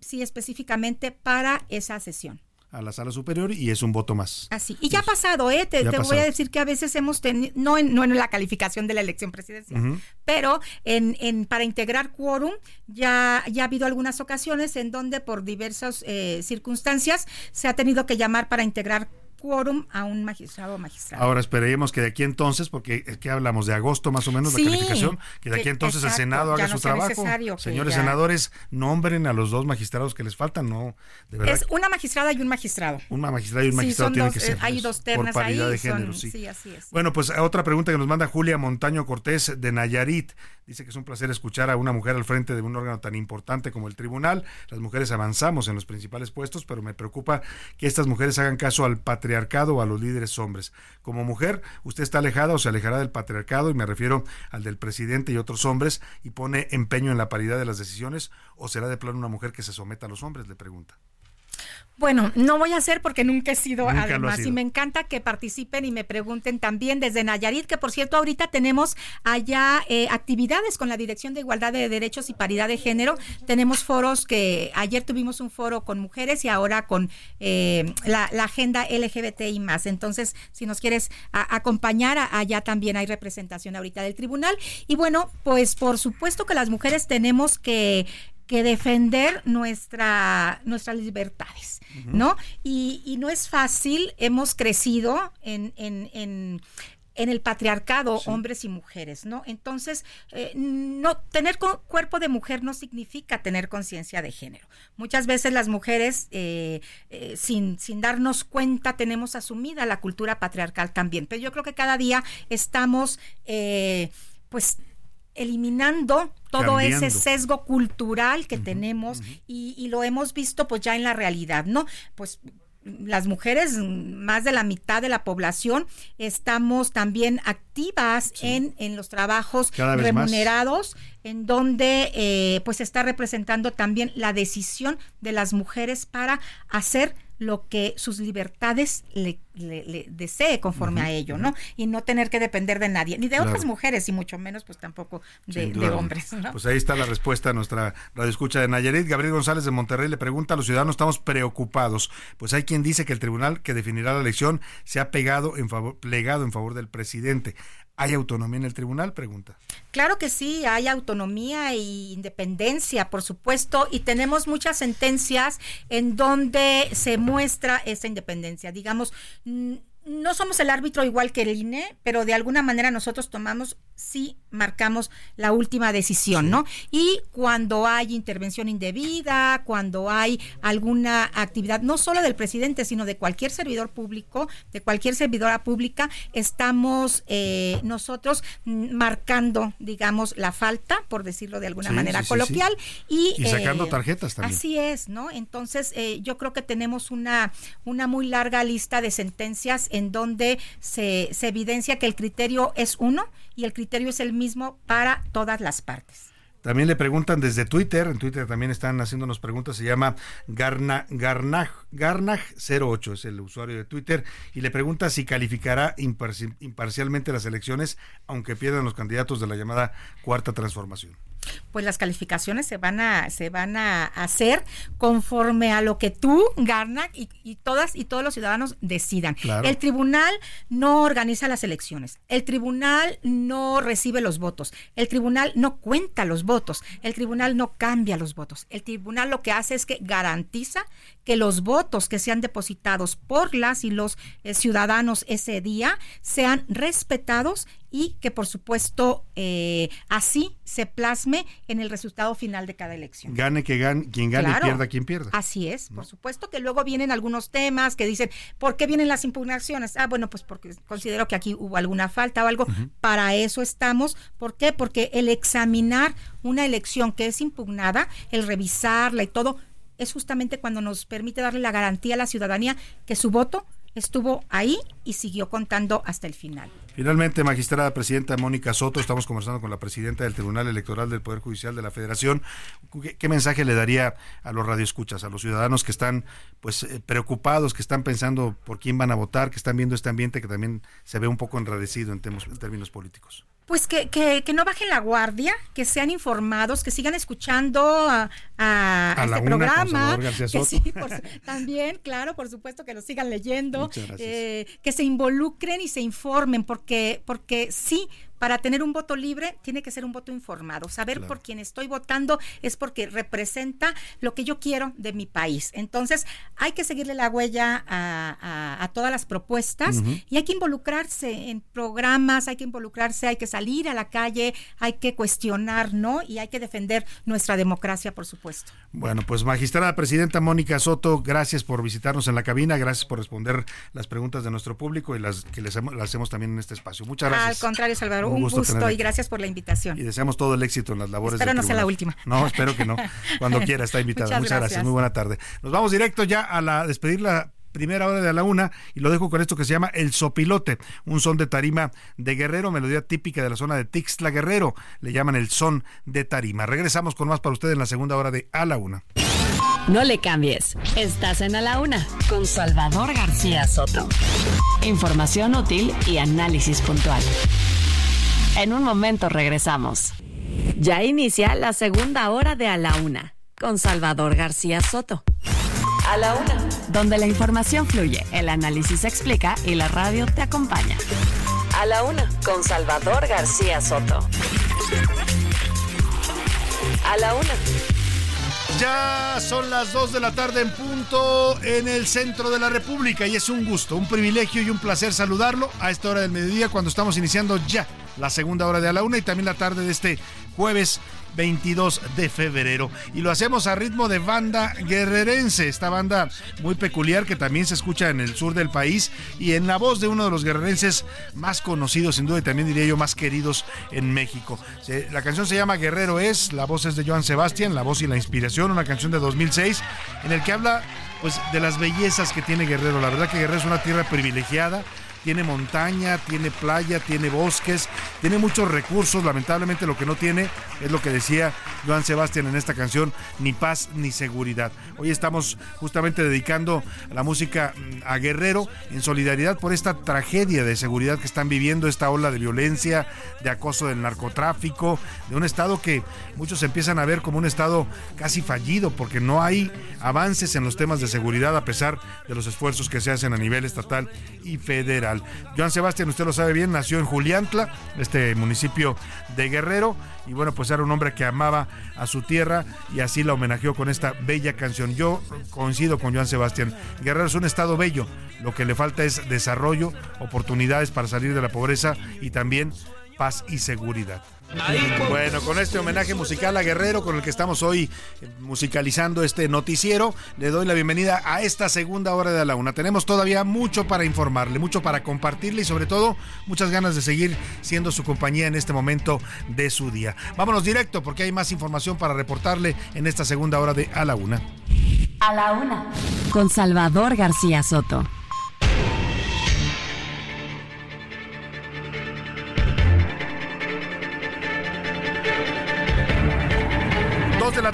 sí, específicamente para esa sesión a la sala superior y es un voto más. Así. Y ya ha pasado, ¿eh? Te, voy a decir que a veces hemos tenido, no en, no en la calificación de la elección presidencial, pero en, en, para integrar quórum ya, ya ha habido algunas ocasiones en donde por diversas eh, circunstancias se ha tenido que llamar para integrar quórum a un magistrado o magistrada. Ahora esperemos que de aquí entonces, porque es que hablamos de agosto más o menos la calificación, que de aquí entonces el Senado haga su trabajo. Señores senadores, nombren a los dos magistrados que les faltan, no, de verdad. Es una magistrada y un magistrado. Una magistrada y un magistrado tienen que ser. Eh, hay pues, dos ternas por paridad de género, sí. así es. Bueno, pues otra pregunta que nos manda Julia Montaño Cortés de Nayarit. Dice que es un placer escuchar a una mujer al frente de un órgano tan importante como el tribunal. Las mujeres avanzamos en los principales puestos, pero me preocupa que estas mujeres hagan caso al patriarcado o a los líderes hombres. Como mujer, usted está alejada o se alejará del patriarcado, y me refiero al del presidente y otros hombres, y pone empeño en la paridad de las decisiones, o será de plano una mujer que se someta a los hombres, le pregunta. Bueno, no voy a hacer porque nunca he sido además y me encanta que participen y me pregunten también desde Nayarit, que por cierto ahorita tenemos allá eh, actividades con la Dirección de Igualdad de Derechos y Paridad de Género. Tenemos foros que ayer tuvimos un foro con mujeres y ahora con eh, la, agenda LGBTI más. Entonces, si nos quieres acompañar, allá también hay representación ahorita del tribunal. Y bueno, pues por supuesto que las mujeres tenemos que que defender nuestra, nuestras libertades, ¿no? Y, y, no es fácil, hemos crecido en, en, en en el patriarcado, hombres y mujeres, ¿no? Entonces, eh, no tener cuerpo de mujer no significa tener conciencia de género. Muchas veces las mujeres, eh, eh, sin, sin darnos cuenta, tenemos asumida la cultura patriarcal también. Pero yo creo que cada día estamos, pues, eliminando todo ese sesgo cultural que tenemos y, y, lo hemos visto pues ya en la realidad, ¿no? Pues las mujeres, más de la mitad de la población, estamos también activas en, en los trabajos remunerados, en donde eh, pues está representando también la decisión de las mujeres para hacer lo que sus libertades le, desee conforme a ello, ¿no? Y no tener que depender de nadie, ni de otras mujeres, y mucho menos, pues tampoco de, hombres. Pues ahí está la respuesta a nuestra radio escucha de Nayarit. Gabriel González de Monterrey le pregunta a los ciudadanos, estamos preocupados. Pues hay quien dice que el tribunal que definirá la elección se ha pegado en favor, plegado en favor del presidente. ¿Hay autonomía en el tribunal? Pregunta. Claro que sí, hay autonomía e independencia, por supuesto, y tenemos muchas sentencias en donde se muestra esa independencia. Digamos, no somos el árbitro igual que el INE, pero de alguna manera nosotros tomamos, sí marcamos la última decisión, ¿no? Y cuando hay intervención indebida, cuando hay alguna actividad, no solo del presidente, sino de cualquier servidor público, de cualquier servidora pública, estamos eh, nosotros marcando, digamos, la falta, por decirlo de alguna manera coloquial. Y, y, sacando eh, tarjetas también. Así es, ¿no? Entonces, eh, yo creo que tenemos una, una muy larga lista de sentencias en donde se, evidencia que el criterio es uno y el criterio es el mismo para todas las partes. También le preguntan desde Twitter, en Twitter también están haciéndonos preguntas, se llama Garna, Garnaj, Garnaj08, es el usuario de Twitter, y le pregunta si calificará imparcialmente las elecciones, aunque pierdan los candidatos de la llamada Cuarta Transformación pues las calificaciones se van a se van a hacer conforme a lo que tú Garnac y, todas y todos los ciudadanos decidan. El tribunal no organiza las elecciones, el tribunal no recibe los votos, el tribunal no cuenta los votos, el tribunal no cambia los votos. El tribunal lo que hace es que garantiza que los votos que sean depositados por las y los eh, ciudadanos ese día sean respetados y que por supuesto eh, así se plasme en el resultado final de cada elección. Gane que gane, quien gane y pierda quien pierda. Así es, por supuesto que luego vienen algunos temas que dicen, ¿por qué vienen las impugnaciones? Ah, bueno, pues porque considero que aquí hubo alguna falta o algo. Para eso estamos. ¿Por qué? Porque el examinar una elección que es impugnada, el revisarla y todo, es justamente cuando nos permite darle la garantía a la ciudadanía que su voto estuvo ahí y siguió contando hasta el final. Finalmente, magistrada presidenta Mónica Soto, estamos conversando con la presidenta del Tribunal Electoral del Poder Judicial de la Federación. ¿Qué, mensaje le daría a los radioescuchas, a los ciudadanos que están pues eh, preocupados, que están pensando por quién van a votar, que están viendo este ambiente que también se ve un poco enradecido en, en términos políticos? Pues que, que, que, no bajen la guardia, que sean informados, que sigan escuchando a, a, este programa. [laughs] también, claro, por supuesto que lo sigan leyendo, eh, que se involucren y se informen, porque, porque sí, para tener un voto libre tiene que ser un voto informado. Saber por quién estoy votando es porque representa lo que yo quiero de mi país. Entonces, hay que seguirle la huella a, todas las propuestas y hay que involucrarse en programas, hay que involucrarse, hay que salir a la calle, hay que cuestionar, ¿no? Y hay que defender nuestra democracia, por supuesto. Bueno, pues magistrada presidenta Mónica Soto, gracias por visitarnos en la cabina, gracias por responder las preguntas de nuestro público y las que les las hacemos también en este espacio. Muchas gracias. Al contrario, Salvador un, gusto, y gracias por la invitación. Y deseamos todo el éxito en las labores. Espero no sea la última. No, espero que no. Cuando [laughs] quiera está invitada. Muchas, gracias. Muy buena tarde. Nos vamos directo ya a la despedir la primera hora de la una y lo dejo con esto que se llama El Sopilote, un son de tarima de Guerrero, melodía típica de la zona de Tixla Guerrero, le llaman el son de tarima. Regresamos con más para ustedes en la segunda hora de A la Una. No le cambies, estás en A la Una con Salvador García Soto. Información útil y análisis puntual. En un momento regresamos. Ya inicia la segunda hora de A la Una con Salvador García Soto. A la Una. Donde la información fluye, el análisis se explica y la radio te acompaña. A la Una con Salvador García Soto. A la Una. Ya son las 2 de la tarde en punto en el centro de la República y es un gusto, un privilegio y un placer saludarlo a esta hora del mediodía cuando estamos iniciando ya la segunda hora de a la una y también la tarde de este jueves 22 de febrero. Y lo hacemos a ritmo de banda guerrerense, esta banda muy peculiar que también se escucha en el sur del país y en la voz de uno de los guerrerenses más conocidos, sin duda, y también diría yo más queridos en México. La canción se llama Guerrero es, la voz es de Joan Sebastián, la voz y la inspiración, una canción de 2006 en el que habla pues de las bellezas que tiene Guerrero. La verdad que Guerrero es una tierra privilegiada tiene montaña, tiene playa, tiene bosques, tiene muchos recursos. Lamentablemente lo que no tiene es lo que decía Joan Sebastián en esta canción, ni paz ni seguridad. Hoy estamos justamente dedicando la música mm, a Guerrero en solidaridad por esta tragedia de seguridad que están viviendo, esta ola de violencia, de acoso del narcotráfico, de un estado que muchos empiezan a ver como un estado casi fallido porque no hay avances en los temas de seguridad a pesar de los esfuerzos que se hacen a nivel estatal y federal. Joan Sebastián, usted lo sabe bien, nació en Juliantla, este municipio de Guerrero, y bueno, pues era un hombre que amaba a su tierra y así la homenajeó con esta bella canción. Yo coincido con Joan Sebastián. Guerrero es un estado bello, lo que le falta es desarrollo, oportunidades para salir de la pobreza y también paz y seguridad. Bueno, con este homenaje musical a Guerrero con el que estamos hoy musicalizando este noticiero, le doy la bienvenida a esta segunda hora de la una. Tenemos todavía mucho para informarle, mucho para compartirle y sobre todo muchas ganas de seguir siendo su compañía en este momento de su día. Vámonos directo porque hay más información para reportarle en esta segunda hora de A la Una. A la Una. Con Salvador García Soto.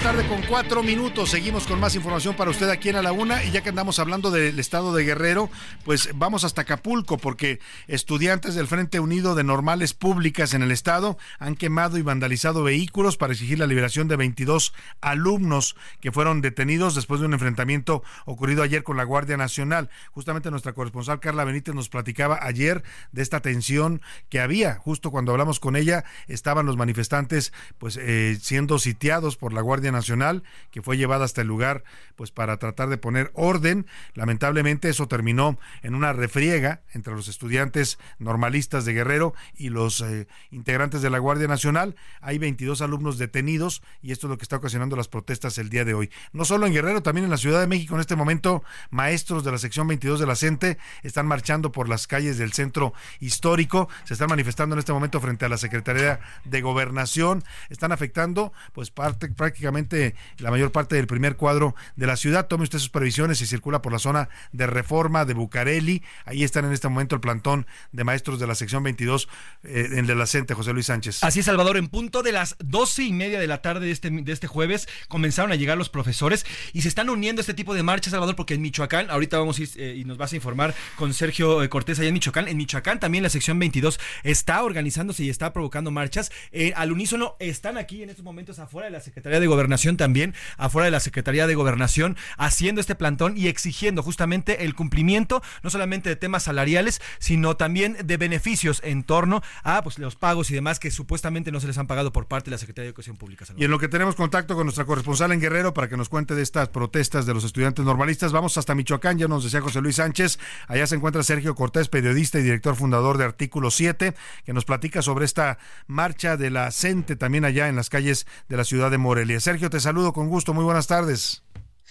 Tarde con cuatro minutos. Seguimos con más información para usted aquí en A la Una. Y ya que andamos hablando del estado de Guerrero, pues vamos hasta Acapulco, porque estudiantes del Frente Unido de Normales Públicas en el estado han quemado y vandalizado vehículos para exigir la liberación de 22 alumnos que fueron detenidos después de un enfrentamiento ocurrido ayer con la Guardia Nacional. Justamente nuestra corresponsal Carla Benítez nos platicaba ayer de esta tensión que había. Justo cuando hablamos con ella, estaban los manifestantes pues eh, siendo sitiados por la Guardia Nacional, que fue llevada hasta el lugar pues para tratar de poner orden. Lamentablemente eso terminó en una refriega entre los estudiantes normalistas de Guerrero y los eh, integrantes de la Guardia Nacional. Hay 22 alumnos detenidos y esto es lo que está ocasionando las protestas el día de hoy. No solo en Guerrero, también en la Ciudad de México en este momento maestros de la sección 22 de la CENTE están marchando por las calles del centro histórico, se están manifestando en este momento frente a la Secretaría de Gobernación, están afectando pues parte prácticamente la mayor parte del primer cuadro de la ciudad. Tome usted sus previsiones y circula por la zona de Reforma de Bucareli. Ahí están en este momento el plantón de maestros de la sección 22 eh, en de la José Luis Sánchez. Así es, Salvador. En punto de las doce y media de la tarde de este, de este jueves comenzaron a llegar los profesores y se están uniendo este tipo de marchas, Salvador, porque en Michoacán, ahorita vamos a ir, eh, y nos vas a informar con Sergio eh, Cortés allá en Michoacán. En Michoacán también la sección 22 está organizándose y está provocando marchas. al unísono están aquí en estos momentos afuera de la Secretaría de Gobernación también, afuera de la Secretaría de Gobernación, haciendo este plantón y exigiendo justamente el cumplimiento no solamente de temas salariales, sino también de beneficios en torno a pues, los pagos y demás que supuestamente no se les han pagado por parte de la Secretaría de Educación Pública. Y en lo que tenemos contacto con nuestra corresponsal en Guerrero para que nos cuente de estas protestas de los estudiantes normalistas, vamos hasta Michoacán, ya nos decía José Luis Sánchez, allá se encuentra Sergio Cortés, periodista y director fundador de Artículo 7, que nos platica sobre esta marcha de la CENTE también allá en las calles de la ciudad de Morelia. Sergio, te saludo con gusto. Muy buenas tardes.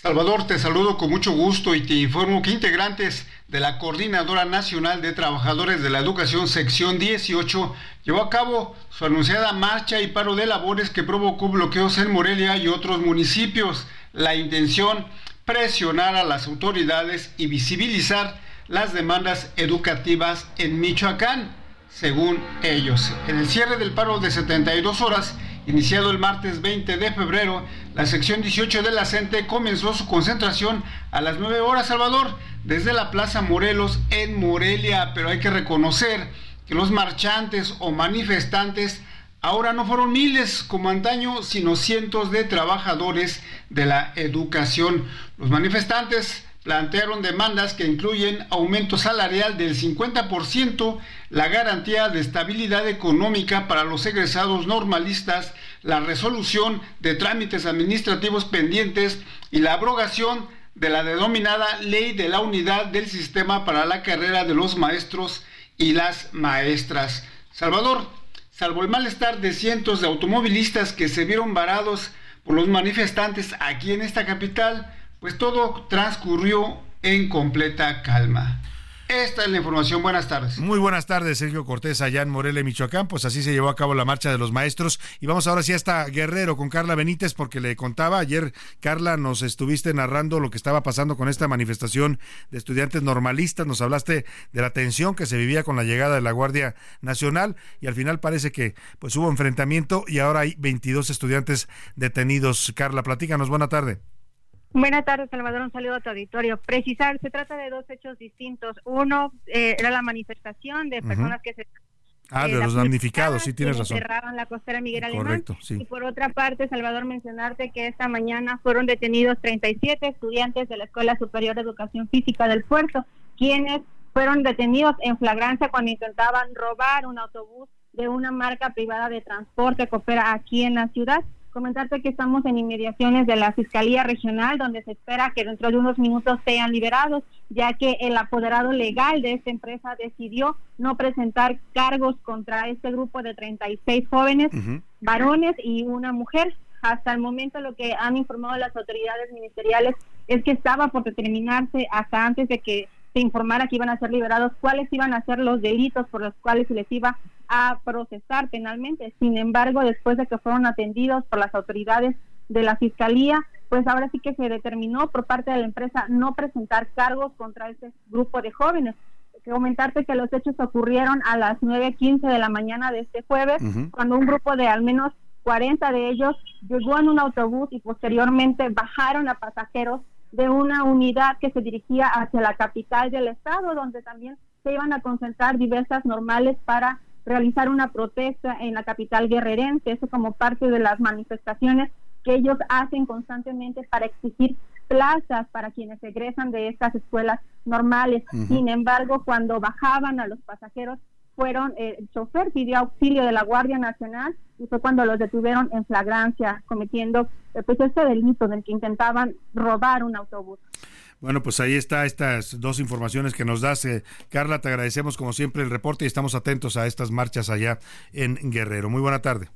Salvador, te saludo con mucho gusto y te informo que integrantes de la Coordinadora Nacional de Trabajadores de la Educación Sección 18 llevó a cabo su anunciada marcha y paro de labores que provocó bloqueos en Morelia y otros municipios. La intención, presionar a las autoridades y visibilizar las demandas educativas en Michoacán, según ellos. En el cierre del paro de 72 horas, Iniciado el martes 20 de febrero, la sección 18 de la CENTE comenzó su concentración a las 9 horas, Salvador, desde la Plaza Morelos en Morelia, pero hay que reconocer que los marchantes o manifestantes ahora no fueron miles como antaño, sino cientos de trabajadores de la educación. Los manifestantes plantearon demandas que incluyen aumento salarial del 50%, la garantía de estabilidad económica para los egresados normalistas, la resolución de trámites administrativos pendientes y la abrogación de la denominada Ley de la Unidad del Sistema para la Carrera de los Maestros y las Maestras. Salvador, salvo el malestar de cientos de automovilistas que se vieron varados por los manifestantes aquí en esta capital, pues todo transcurrió en completa calma. Esta es la información. Buenas tardes. Muy buenas tardes, Sergio Cortés, allá en Morelia, Michoacán. Pues así se llevó a cabo la marcha de los maestros. Y vamos ahora sí hasta Guerrero con Carla Benítez, porque le contaba ayer, Carla, nos estuviste narrando lo que estaba pasando con esta manifestación de estudiantes normalistas. Nos hablaste de la tensión que se vivía con la llegada de la Guardia Nacional. Y al final parece que pues hubo enfrentamiento y ahora hay 22 estudiantes detenidos. Carla, platícanos. Buena tarde. Buenas tardes, Salvador. Un saludo a tu auditorio. Precisar, se trata de dos hechos distintos. Uno eh, era la manifestación de personas que se Ah, de los damnificados, sí tienes razón. Cerraban la costera Miguel Alemán. Correcto, sí. Y por otra parte, Salvador, mencionarte que esta mañana fueron detenidos 37 estudiantes de la Escuela Superior de Educación Física del Puerto, quienes fueron detenidos en flagrancia cuando intentaban robar un autobús de una marca privada de transporte que opera aquí en la ciudad. Comentarte que estamos en inmediaciones de la Fiscalía Regional, donde se espera que dentro de unos minutos sean liberados, ya que el apoderado legal de esta empresa decidió no presentar cargos contra este grupo de 36 jóvenes, varones y una mujer. Hasta el momento lo que han informado las autoridades ministeriales es que estaba por determinarse hasta antes de que se informara que iban a ser liberados cuáles iban a ser los delitos por los cuales se les iba a procesar penalmente. Sin embargo, después de que fueron atendidos por las autoridades de la Fiscalía, pues ahora sí que se determinó por parte de la empresa no presentar cargos contra este grupo de jóvenes. Que comentarte que los hechos ocurrieron a las 9.15 de la mañana de este jueves, cuando un grupo de al menos 40 de ellos llegó en un autobús y posteriormente bajaron a pasajeros de una unidad que se dirigía hacia la capital del estado, donde también se iban a concentrar diversas normales para realizar una protesta en la capital guerrerense, eso como parte de las manifestaciones que ellos hacen constantemente para exigir plazas para quienes egresan de estas escuelas normales. Sin embargo, cuando bajaban a los pasajeros, fueron, eh, el chofer pidió auxilio de la Guardia Nacional y fue cuando los detuvieron en flagrancia, cometiendo eh, pues este delito en el que intentaban robar un autobús. Bueno, pues ahí está estas dos informaciones que nos das. Eh, Carla, te agradecemos como siempre el reporte y estamos atentos a estas marchas allá en Guerrero. Muy buena tarde.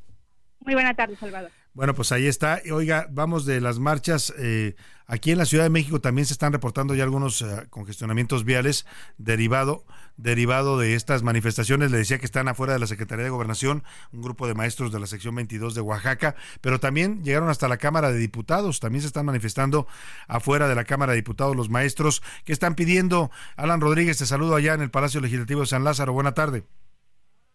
Muy buena tarde, Salvador. Bueno, pues ahí está. Oiga, vamos de las marchas. Eh, aquí en la Ciudad de México también se están reportando ya algunos eh, congestionamientos viales derivado, derivado de estas manifestaciones. Le decía que están afuera de la Secretaría de Gobernación, un grupo de maestros de la sección 22 de Oaxaca, pero también llegaron hasta la Cámara de Diputados. También se están manifestando afuera de la Cámara de Diputados los maestros que están pidiendo. Alan Rodríguez, te saludo allá en el Palacio Legislativo de San Lázaro. Buena tarde.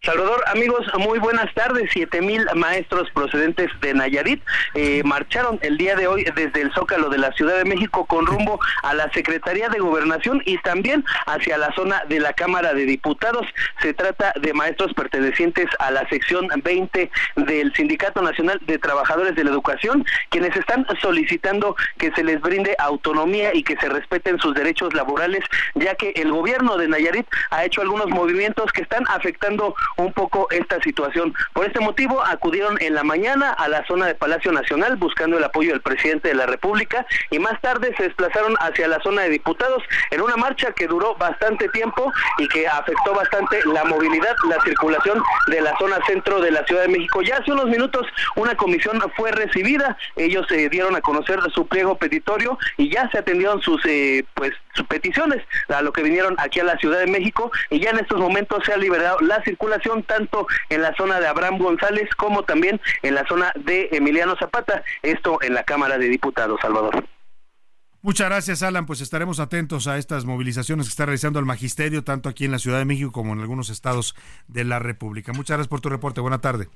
Salvador, amigos, muy buenas tardes. Siete mil maestros procedentes de Nayarit eh, marcharon el día de hoy desde el Zócalo de la Ciudad de México con rumbo a la Secretaría de Gobernación y también hacia la zona de la Cámara de Diputados. Se trata de maestros pertenecientes a la sección 20 del Sindicato Nacional de Trabajadores de la Educación, quienes están solicitando que se les brinde autonomía y que se respeten sus derechos laborales, ya que el gobierno de Nayarit ha hecho algunos movimientos que están afectando un poco esta situación. Por este motivo acudieron en la mañana a la zona de Palacio Nacional buscando el apoyo del presidente de la República y más tarde se desplazaron hacia la zona de diputados en una marcha que duró bastante tiempo y que afectó bastante la movilidad, la circulación de la zona centro de la Ciudad de México. Ya hace unos minutos una comisión fue recibida, ellos se dieron a conocer su pliego petitorio y ya se atendieron sus eh, pues sus peticiones a lo que vinieron aquí a la Ciudad de México y ya en estos momentos se ha liberado la circulación tanto en la zona de Abraham González como también en la zona de Emiliano Zapata, esto en la Cámara de Diputados, Salvador. Muchas gracias, Alan. Pues estaremos atentos a estas movilizaciones que está realizando el magisterio, tanto aquí en la Ciudad de México como en algunos estados de la República. Muchas gracias por tu reporte. Buena tarde.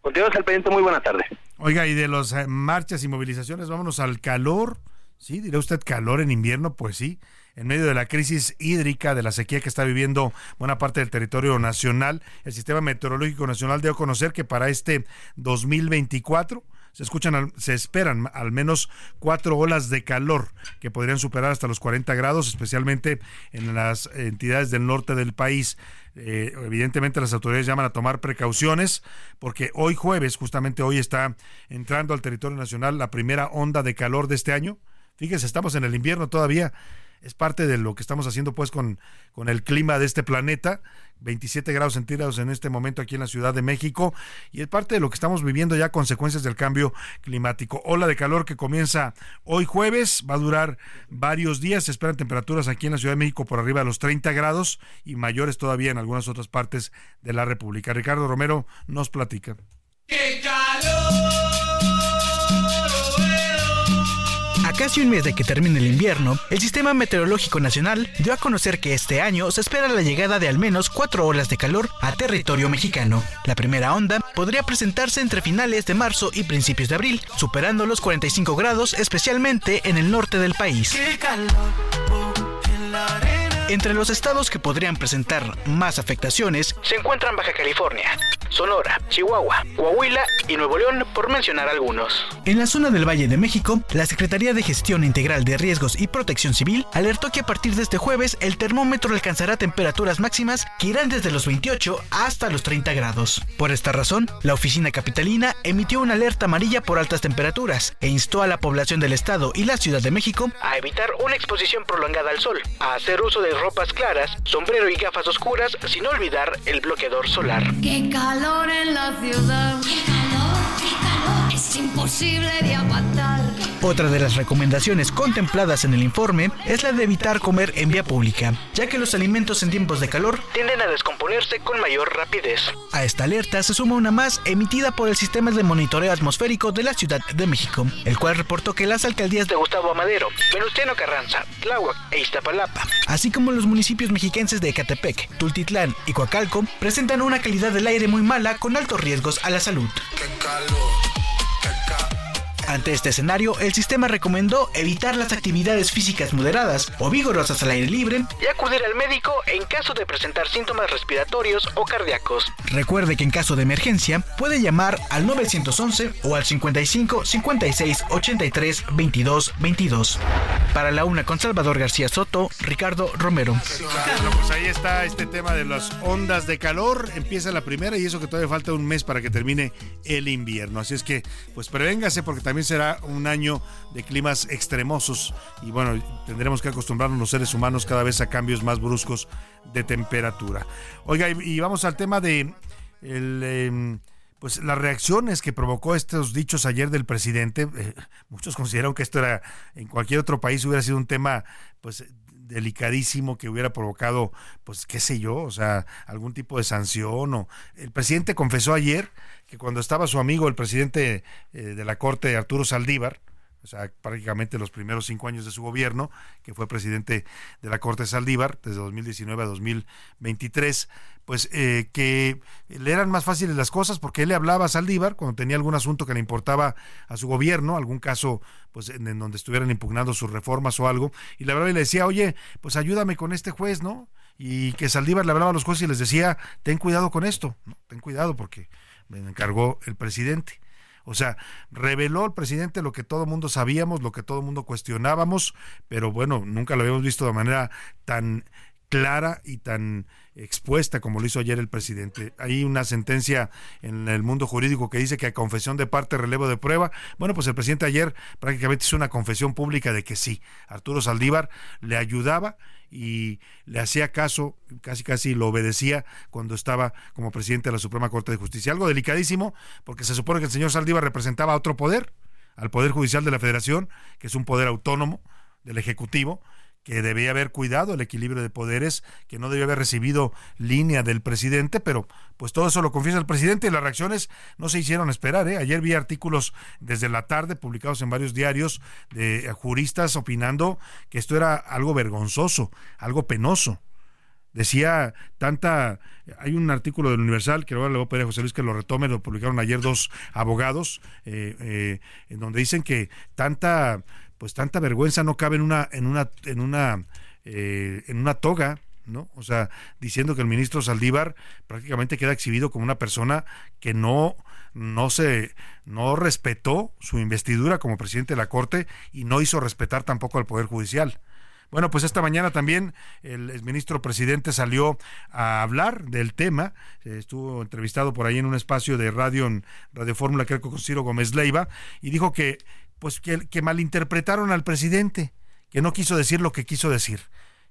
Continuamos al pendiente. Muy buena tarde. Oiga, y de las eh, marchas y movilizaciones, vámonos al calor. Sí, dirá usted calor en invierno, pues sí, en medio de la crisis hídrica, de la sequía que está viviendo buena parte del territorio nacional, el Sistema Meteorológico Nacional dio a conocer que para este 2024 se escuchan, se esperan al menos cuatro olas de calor que podrían superar hasta los 40 grados, especialmente en las entidades del norte del país. Eh, evidentemente las autoridades llaman a tomar precauciones porque hoy jueves, justamente hoy está entrando al territorio nacional la primera onda de calor de este año. Fíjense, estamos en el invierno todavía es parte de lo que estamos haciendo pues con, con el clima de este planeta, 27 grados centígrados en este momento aquí en la Ciudad de México y es parte de lo que estamos viviendo ya consecuencias del cambio climático. Ola de calor que comienza hoy jueves, va a durar varios días, se esperan temperaturas aquí en la Ciudad de México por arriba de los 30 grados y mayores todavía en algunas otras partes de la República. Ricardo Romero nos platica. ¡Qué calor! Casi un mes de que termine el invierno, el Sistema Meteorológico Nacional dio a conocer que este año se espera la llegada de al menos cuatro olas de calor a territorio mexicano. La primera onda podría presentarse entre finales de marzo y principios de abril, superando los 45 grados especialmente en el norte del país. Entre los estados que podrían presentar más afectaciones se encuentran Baja California, Sonora, Chihuahua, Coahuila y Nuevo León, por mencionar algunos. En la zona del Valle de México, la Secretaría de Gestión Integral de Riesgos y Protección Civil alertó que a partir de este jueves el termómetro alcanzará temperaturas máximas que irán desde los 28 hasta los 30 grados. Por esta razón, la oficina capitalina emitió una alerta amarilla por altas temperaturas e instó a la población del estado y la Ciudad de México a evitar una exposición prolongada al sol, a hacer uso de ropas claras, sombrero y gafas oscuras, sin olvidar el bloqueador solar. ¡Qué calor en la ciudad! es imposible de aguantar. Otra de las recomendaciones contempladas en el informe es la de evitar comer en vía pública, ya que los alimentos en tiempos de calor tienden a descomponerse con mayor rapidez. A esta alerta se suma una más emitida por el Sistema de Monitoreo Atmosférico de la Ciudad de México, el cual reportó que las alcaldías de Gustavo Amadero, Venustiano Carranza, Tláhuac e Iztapalapa, así como los municipios mexiquenses de Ecatepec, Tultitlán y Coacalco, presentan una calidad del aire muy mala con altos riesgos a la salud. Ante este escenario, el sistema recomendó evitar las actividades físicas moderadas o vigorosas al aire libre y acudir al médico en caso de presentar síntomas respiratorios o cardíacos. Recuerde que en caso de emergencia puede llamar al 911 o al 55 56 83 22 22. Para la una con Salvador García Soto, Ricardo Romero. Bueno, pues ahí está este tema de las ondas de calor. Empieza la primera y eso que todavía falta un mes para que termine el invierno. Así es que, pues prevéngase porque también será un año de climas extremosos y bueno, tendremos que acostumbrarnos los seres humanos cada vez a cambios más bruscos de temperatura. Oiga, y, vamos al tema de em, pues las reacciones que provocó estos dichos ayer del presidente. Eh, muchos consideraron que esto era en cualquier otro país hubiera sido un tema pues delicadísimo que hubiera provocado, pues qué sé yo, o sea, algún tipo de sanción o el presidente confesó ayer que cuando estaba su amigo el presidente eh, de la Corte Arturo Saldívar, o sea, prácticamente los primeros cinco años de su gobierno, que fue presidente de la Corte Saldívar, desde 2019 a 2023, pues eh, que le eran más fáciles las cosas porque él le hablaba a Saldívar cuando tenía algún asunto que le importaba a su gobierno, algún caso pues en, donde estuvieran impugnando sus reformas o algo, y le hablaba y le decía, oye, pues ayúdame con este juez, ¿no? Y que Saldívar le hablaba a los jueces y les decía, ten cuidado con esto, ¿no? ten cuidado porque me encargó el presidente. O sea, reveló el presidente lo que todo el mundo sabíamos, lo que todo el mundo cuestionábamos, pero bueno, nunca lo habíamos visto de manera tan clara y tan expuesta como lo hizo ayer el presidente. Hay una sentencia en el mundo jurídico que dice que a confesión de parte relevo de prueba. Bueno, pues el presidente ayer prácticamente hizo una confesión pública de que sí, Arturo Saldívar le ayudaba y le hacía caso, casi casi lo obedecía cuando estaba como presidente de la Suprema Corte de Justicia. Algo delicadísimo, porque se supone que el señor Saldívar representaba a otro poder, al Poder Judicial de la Federación, que es un poder autónomo del Ejecutivo, que debía haber cuidado el equilibrio de poderes, que no debía haber recibido línea del presidente, pero pues todo eso lo confiesa el presidente y las reacciones no se hicieron esperar. ¿eh? Ayer vi artículos desde la tarde publicados en varios diarios de juristas opinando que esto era algo vergonzoso, algo penoso. Decía tanta. Hay un artículo del Universal que ahora le voy a pedir a José Luis que lo retome, lo publicaron ayer dos abogados, eh, eh, en donde dicen que tanta pues tanta vergüenza no cabe en una, en una, en una, eh, en una toga, ¿no? O sea, diciendo que el ministro Saldívar prácticamente queda exhibido como una persona que no no se no respetó su investidura como presidente de la Corte y no hizo respetar tampoco al Poder Judicial. Bueno, pues esta mañana también el ministro presidente salió a hablar del tema, estuvo entrevistado por ahí en un espacio de radio en Radio Fórmula, creo que con Ciro Gómez Leiva, y dijo que pues que, malinterpretaron al presidente, que no quiso decir lo que quiso decir.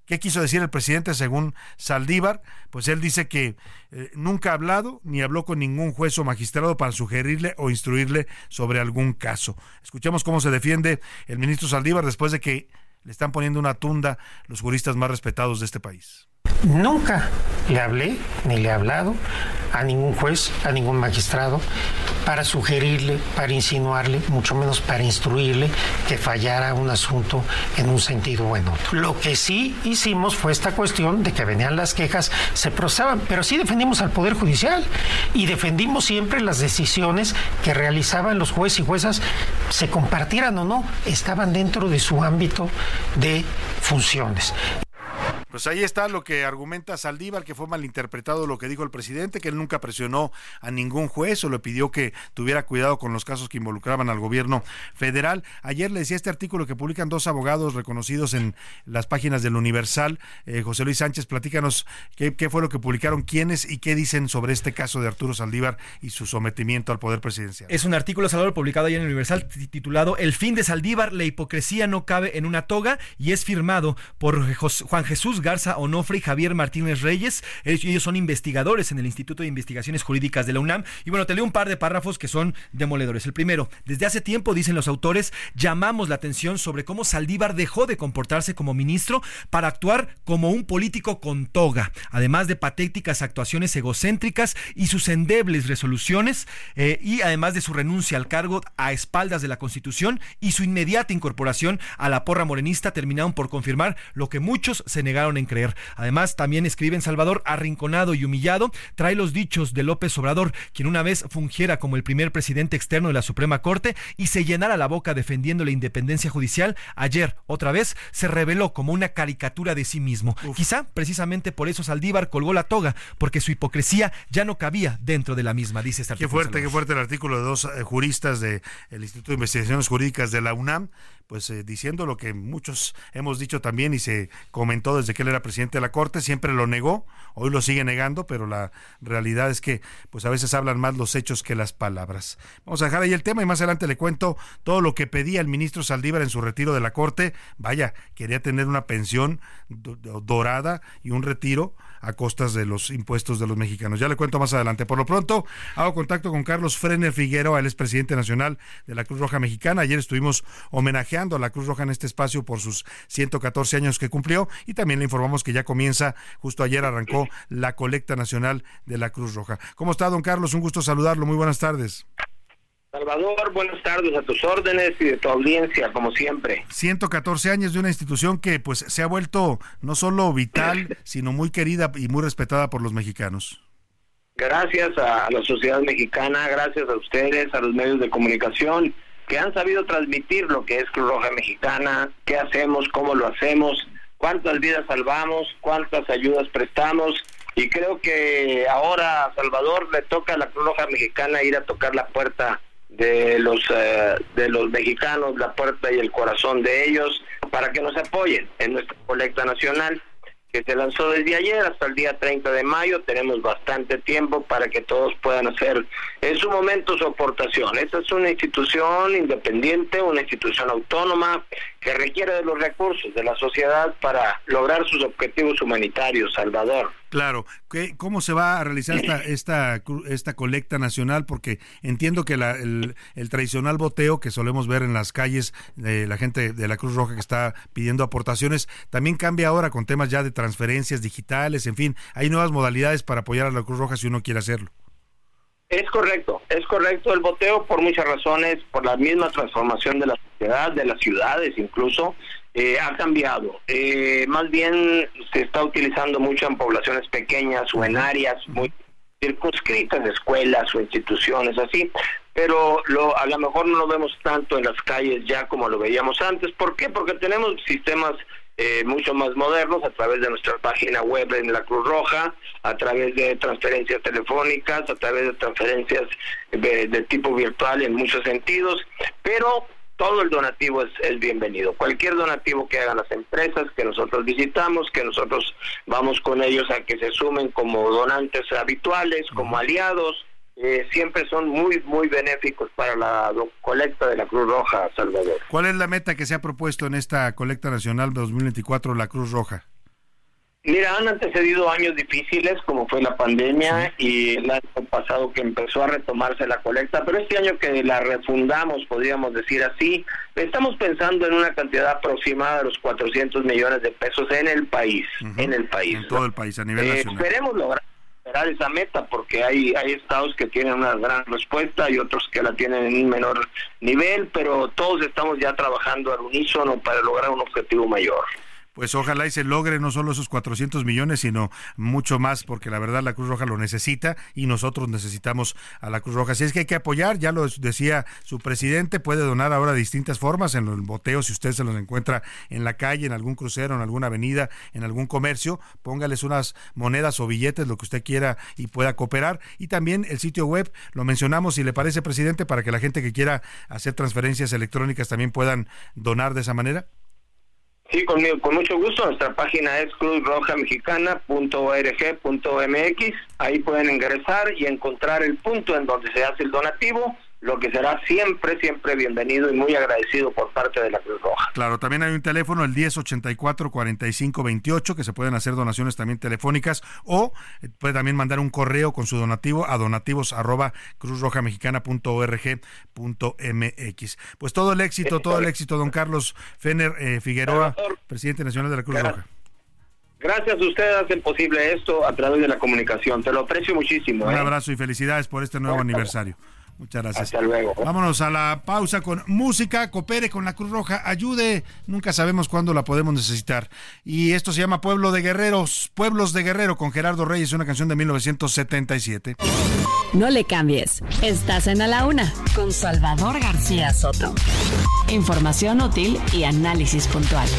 ¿Qué quiso decir el presidente según Saldívar? Pues él dice que eh, nunca ha hablado ni habló con ningún juez o magistrado para sugerirle o instruirle sobre algún caso. Escuchemos cómo se defiende el ministro Saldívar después de que le están poniendo una tunda los juristas más respetados de este país. Nunca le hablé ni le he hablado a ningún juez, a ningún magistrado, para sugerirle, para insinuarle, mucho menos para instruirle que fallara un asunto en un sentido o en otro. Lo que sí hicimos fue esta cuestión de que venían las quejas, se procesaban, pero sí defendimos al Poder Judicial y defendimos siempre las decisiones que realizaban los jueces y juezas, se compartieran o no, estaban dentro de su ámbito de funciones. Pues ahí está lo que argumenta Saldívar, que fue malinterpretado lo que dijo el presidente, que él nunca presionó a ningún juez o le pidió que tuviera cuidado con los casos que involucraban al gobierno federal. Ayer le decía este artículo que publican dos abogados reconocidos en las páginas del Universal. Eh, José Luis Sánchez, platícanos qué, fue lo que publicaron, quiénes y qué dicen sobre este caso de Arturo Saldívar y su sometimiento al poder presidencial. Es un artículo, Salvador, publicado ayer en el Universal titulado El fin de Saldívar, la hipocresía no cabe en una toga y es firmado por Juan Jesús Garza Onofre y Javier Martínez Reyes. Ellos son investigadores en el Instituto de Investigaciones Jurídicas de la UNAM. Y bueno, te leo un par de párrafos que son demoledores. El primero, desde hace tiempo, dicen los autores, llamamos la atención sobre cómo Saldívar dejó de comportarse como ministro para actuar como un político con toga, además de patéticas actuaciones egocéntricas y sus endebles resoluciones, eh, y además de su renuncia al cargo a espaldas de la Constitución y su inmediata incorporación a la porra morenista terminaron por confirmar lo que muchos se negaron en creer. Además, también escriben Salvador, arrinconado y humillado, trae los dichos de López Obrador, quien una vez fungiera como el primer presidente externo de la Suprema Corte y se llenara la boca defendiendo la independencia judicial, ayer, otra vez, se reveló como una caricatura de sí mismo. Quizá precisamente por eso Saldívar colgó la toga, porque su hipocresía ya no cabía dentro de la misma, dice este artículo. Qué fuerte, qué fuerte el artículo de dos eh, juristas del Instituto de Investigaciones Jurídicas de la UNAM pues eh, diciendo lo que muchos hemos dicho también y se comentó desde que él era presidente de la Corte, siempre lo negó, hoy lo sigue negando, pero la realidad es que pues a veces hablan más los hechos que las palabras. Vamos a dejar ahí el tema y más adelante le cuento todo lo que pedía el ministro Saldívar en su retiro de la Corte. Vaya, quería tener una pensión dorada y un retiro a costas de los impuestos de los mexicanos. Ya le cuento más adelante. Por lo pronto, hago contacto con Carlos Frener Figueroa, él es presidente nacional de la Cruz Roja Mexicana. Ayer estuvimos homenajeando a la Cruz Roja en este espacio por sus 114 años que cumplió y también le informamos que ya comienza, justo ayer arrancó la colecta nacional de la Cruz Roja. ¿Cómo está, don Carlos? Un gusto saludarlo. Muy buenas tardes. Salvador, buenas tardes a tus órdenes y de tu audiencia, como siempre. 114 años de una institución que pues se ha vuelto no solo vital, [coughs] sino muy querida y muy respetada por los mexicanos. Gracias a la sociedad mexicana, gracias a ustedes, a los medios de comunicación, que han sabido transmitir lo que es Cruz Roja Mexicana, qué hacemos, cómo lo hacemos, cuántas vidas salvamos, cuántas ayudas prestamos. Y creo que ahora a Salvador le toca a la Cruz Roja Mexicana ir a tocar la puerta de los eh, de los mexicanos la puerta y el corazón de ellos para que nos apoyen en nuestra colecta nacional que se lanzó desde ayer hasta el día 30 de mayo. Tenemos bastante tiempo para que todos puedan hacer en su momento su aportación. Esta es una institución independiente, una institución autónoma que requiere de los recursos de la sociedad para lograr sus objetivos humanitarios, Salvador. Claro, ¿cómo se va a realizar esta, [clears throat] esta, esta colecta nacional? Porque entiendo que el, tradicional boteo que solemos ver en las calles de la gente de la Cruz Roja que está pidiendo aportaciones, también cambia ahora con temas ya de transferencias digitales, en fin, hay nuevas modalidades para apoyar a la Cruz Roja si uno quiere hacerlo. Es correcto, es correcto el boteo por muchas razones, por la misma transformación de la sociedad, de las ciudades incluso, eh, ha cambiado. Eh, más bien se está utilizando mucho en poblaciones pequeñas o en áreas muy circunscritas, escuelas o instituciones así, pero lo, a lo mejor no lo vemos tanto en las calles ya como lo veíamos antes. ¿Por qué? Porque tenemos sistemas eh, mucho más modernos a través de nuestra página web en la Cruz Roja, a través de transferencias telefónicas, a través de transferencias de, de tipo virtual en muchos sentidos, pero todo el donativo es, es, bienvenido. Cualquier donativo que hagan las empresas que nosotros visitamos, que nosotros vamos con ellos a que se sumen como donantes habituales, como aliados, eh, siempre son muy, muy benéficos para la colecta de la Cruz Roja, Salvador. ¿Cuál es la meta que se ha propuesto en esta colecta nacional 2024, la Cruz Roja? Mira, han antecedido años difíciles como fue la pandemia y el año pasado que empezó a retomarse la colecta, pero este año que la refundamos, podríamos decir así, estamos pensando en una cantidad aproximada de los 400 millones de pesos en el país, uh -huh. en el país. En todo el país, a nivel eh, nacional. Esperemos lograr esa meta porque hay hay estados que tienen una gran respuesta y otros que la tienen en un menor nivel, pero todos estamos ya trabajando al unísono para lograr un objetivo mayor pues ojalá y se logre no solo esos 400 millones, sino mucho más, porque la verdad la Cruz Roja lo necesita y nosotros necesitamos a la Cruz Roja. Así es que hay que apoyar, ya lo decía su presidente, puede donar ahora de distintas formas, en el boteo, si usted se los encuentra en la calle, en algún crucero, en alguna avenida, en algún comercio, póngales unas monedas o billetes, lo que usted quiera y pueda cooperar. Y también el sitio web, lo mencionamos, si le parece, presidente, para que la gente que quiera hacer transferencias electrónicas también puedan donar de esa manera. Sí, conmigo, con mucho gusto. Nuestra página es cruzrojamexicana.org.mx. Ahí pueden ingresar y encontrar el punto en donde se hace el donativo lo que será siempre, siempre bienvenido y muy agradecido por parte de la Cruz Roja. Claro, también hay un teléfono, el 1084-4528, que se pueden hacer donaciones también telefónicas o puede también mandar un correo con su donativo a donativos arroba cruzrojamexicana.org.mx. Pues todo el éxito, todo el éxito, don Carlos Fener eh, Figueroa, presidente nacional de la Cruz Roja. Gracias a ustedes hacen posible esto a través de la comunicación. Te lo aprecio muchísimo. Un ¿eh? abrazo y felicidades por este nuevo aniversario. Muchas gracias. Hasta luego. Vámonos a la pausa con música, coopere con la Cruz Roja, ayude, nunca sabemos cuándo la podemos necesitar. Y esto se llama Pueblo de Guerreros, Pueblos de Guerrero con Gerardo Reyes, una canción de 1977. No le cambies, estás en A la Una con Salvador García Soto. Información útil y análisis puntual.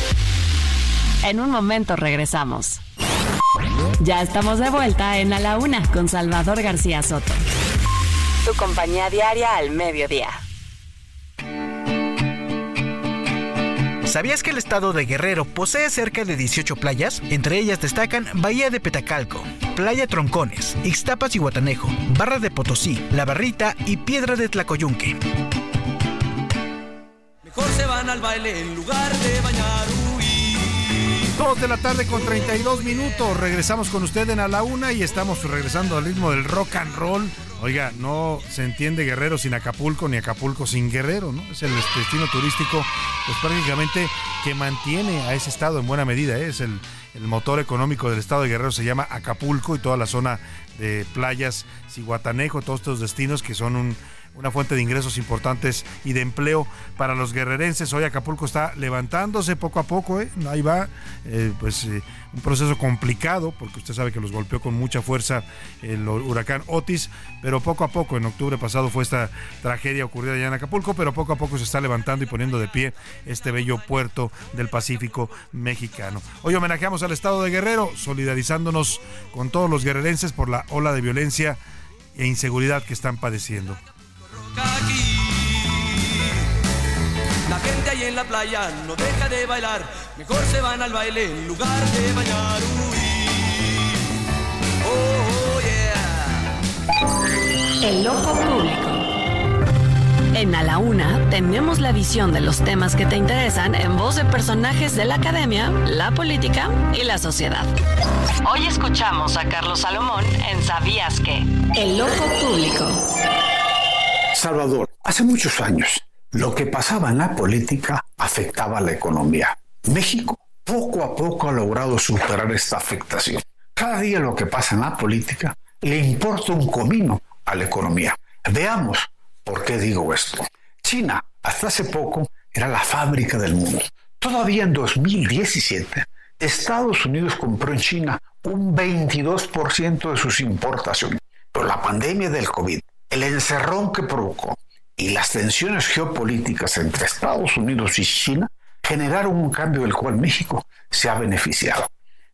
En un momento regresamos. Ya estamos de vuelta en A la Una con Salvador García Soto. Tu compañía diaria al mediodía. ¿Sabías que el estado de Guerrero posee cerca de 18 playas? Entre ellas destacan Bahía de Petacalco, Playa Troncones, Ixtapas y Guatanejo, Barra de Potosí, La Barrita y Piedra de Tlacoyunque. Mejor se van al baile en lugar de bañar. Dos de la tarde con 32 minutos. Regresamos con usted en A la Una y estamos regresando al ritmo del rock and roll. Oiga, no se entiende Guerrero sin Acapulco ni Acapulco sin Guerrero, ¿no? Es el destino turístico, pues prácticamente que mantiene a ese estado en buena medida. ¿eh? Es el, el motor económico del estado de Guerrero, se llama Acapulco y toda la zona de playas, Ciguatanejo, todos estos destinos que son un, una fuente de ingresos importantes y de empleo para los guerrerenses. Hoy Acapulco está levantándose poco a poco, ¿eh? ahí va, eh, pues eh, un proceso complicado, porque usted sabe que los golpeó con mucha fuerza el huracán Otis, pero poco a poco, en octubre pasado fue esta tragedia ocurrida allá en Acapulco, pero poco a poco se está levantando y poniendo de pie este bello puerto del Pacífico mexicano. Hoy homenajeamos al estado de Guerrero, solidarizándonos con todos los guerrerenses por la ola de violencia e inseguridad que están padeciendo. Aquí. La gente ahí en la playa no deja de bailar, mejor se van al baile en lugar de bañar. Uy. Oh, yeah. El ojo público. En A la Una tenemos la visión de los temas que te interesan en voz de personajes de la academia, la política y la sociedad. Hoy escuchamos a Carlos Salomón en ¿Sabías qué? El ojo público. Salvador, hace muchos años, lo que pasaba en la política afectaba a la economía. México poco a poco ha logrado superar esta afectación. Cada día lo que pasa en la política le importa un comino a la economía. Veamos por qué digo esto. China, hasta hace poco, era la fábrica del mundo. Todavía en 2017, Estados Unidos compró en China un 22% de sus importaciones. Pero la pandemia del COVID el encerrón que provocó y las tensiones geopolíticas entre Estados Unidos y China generaron un cambio del cual México se ha beneficiado.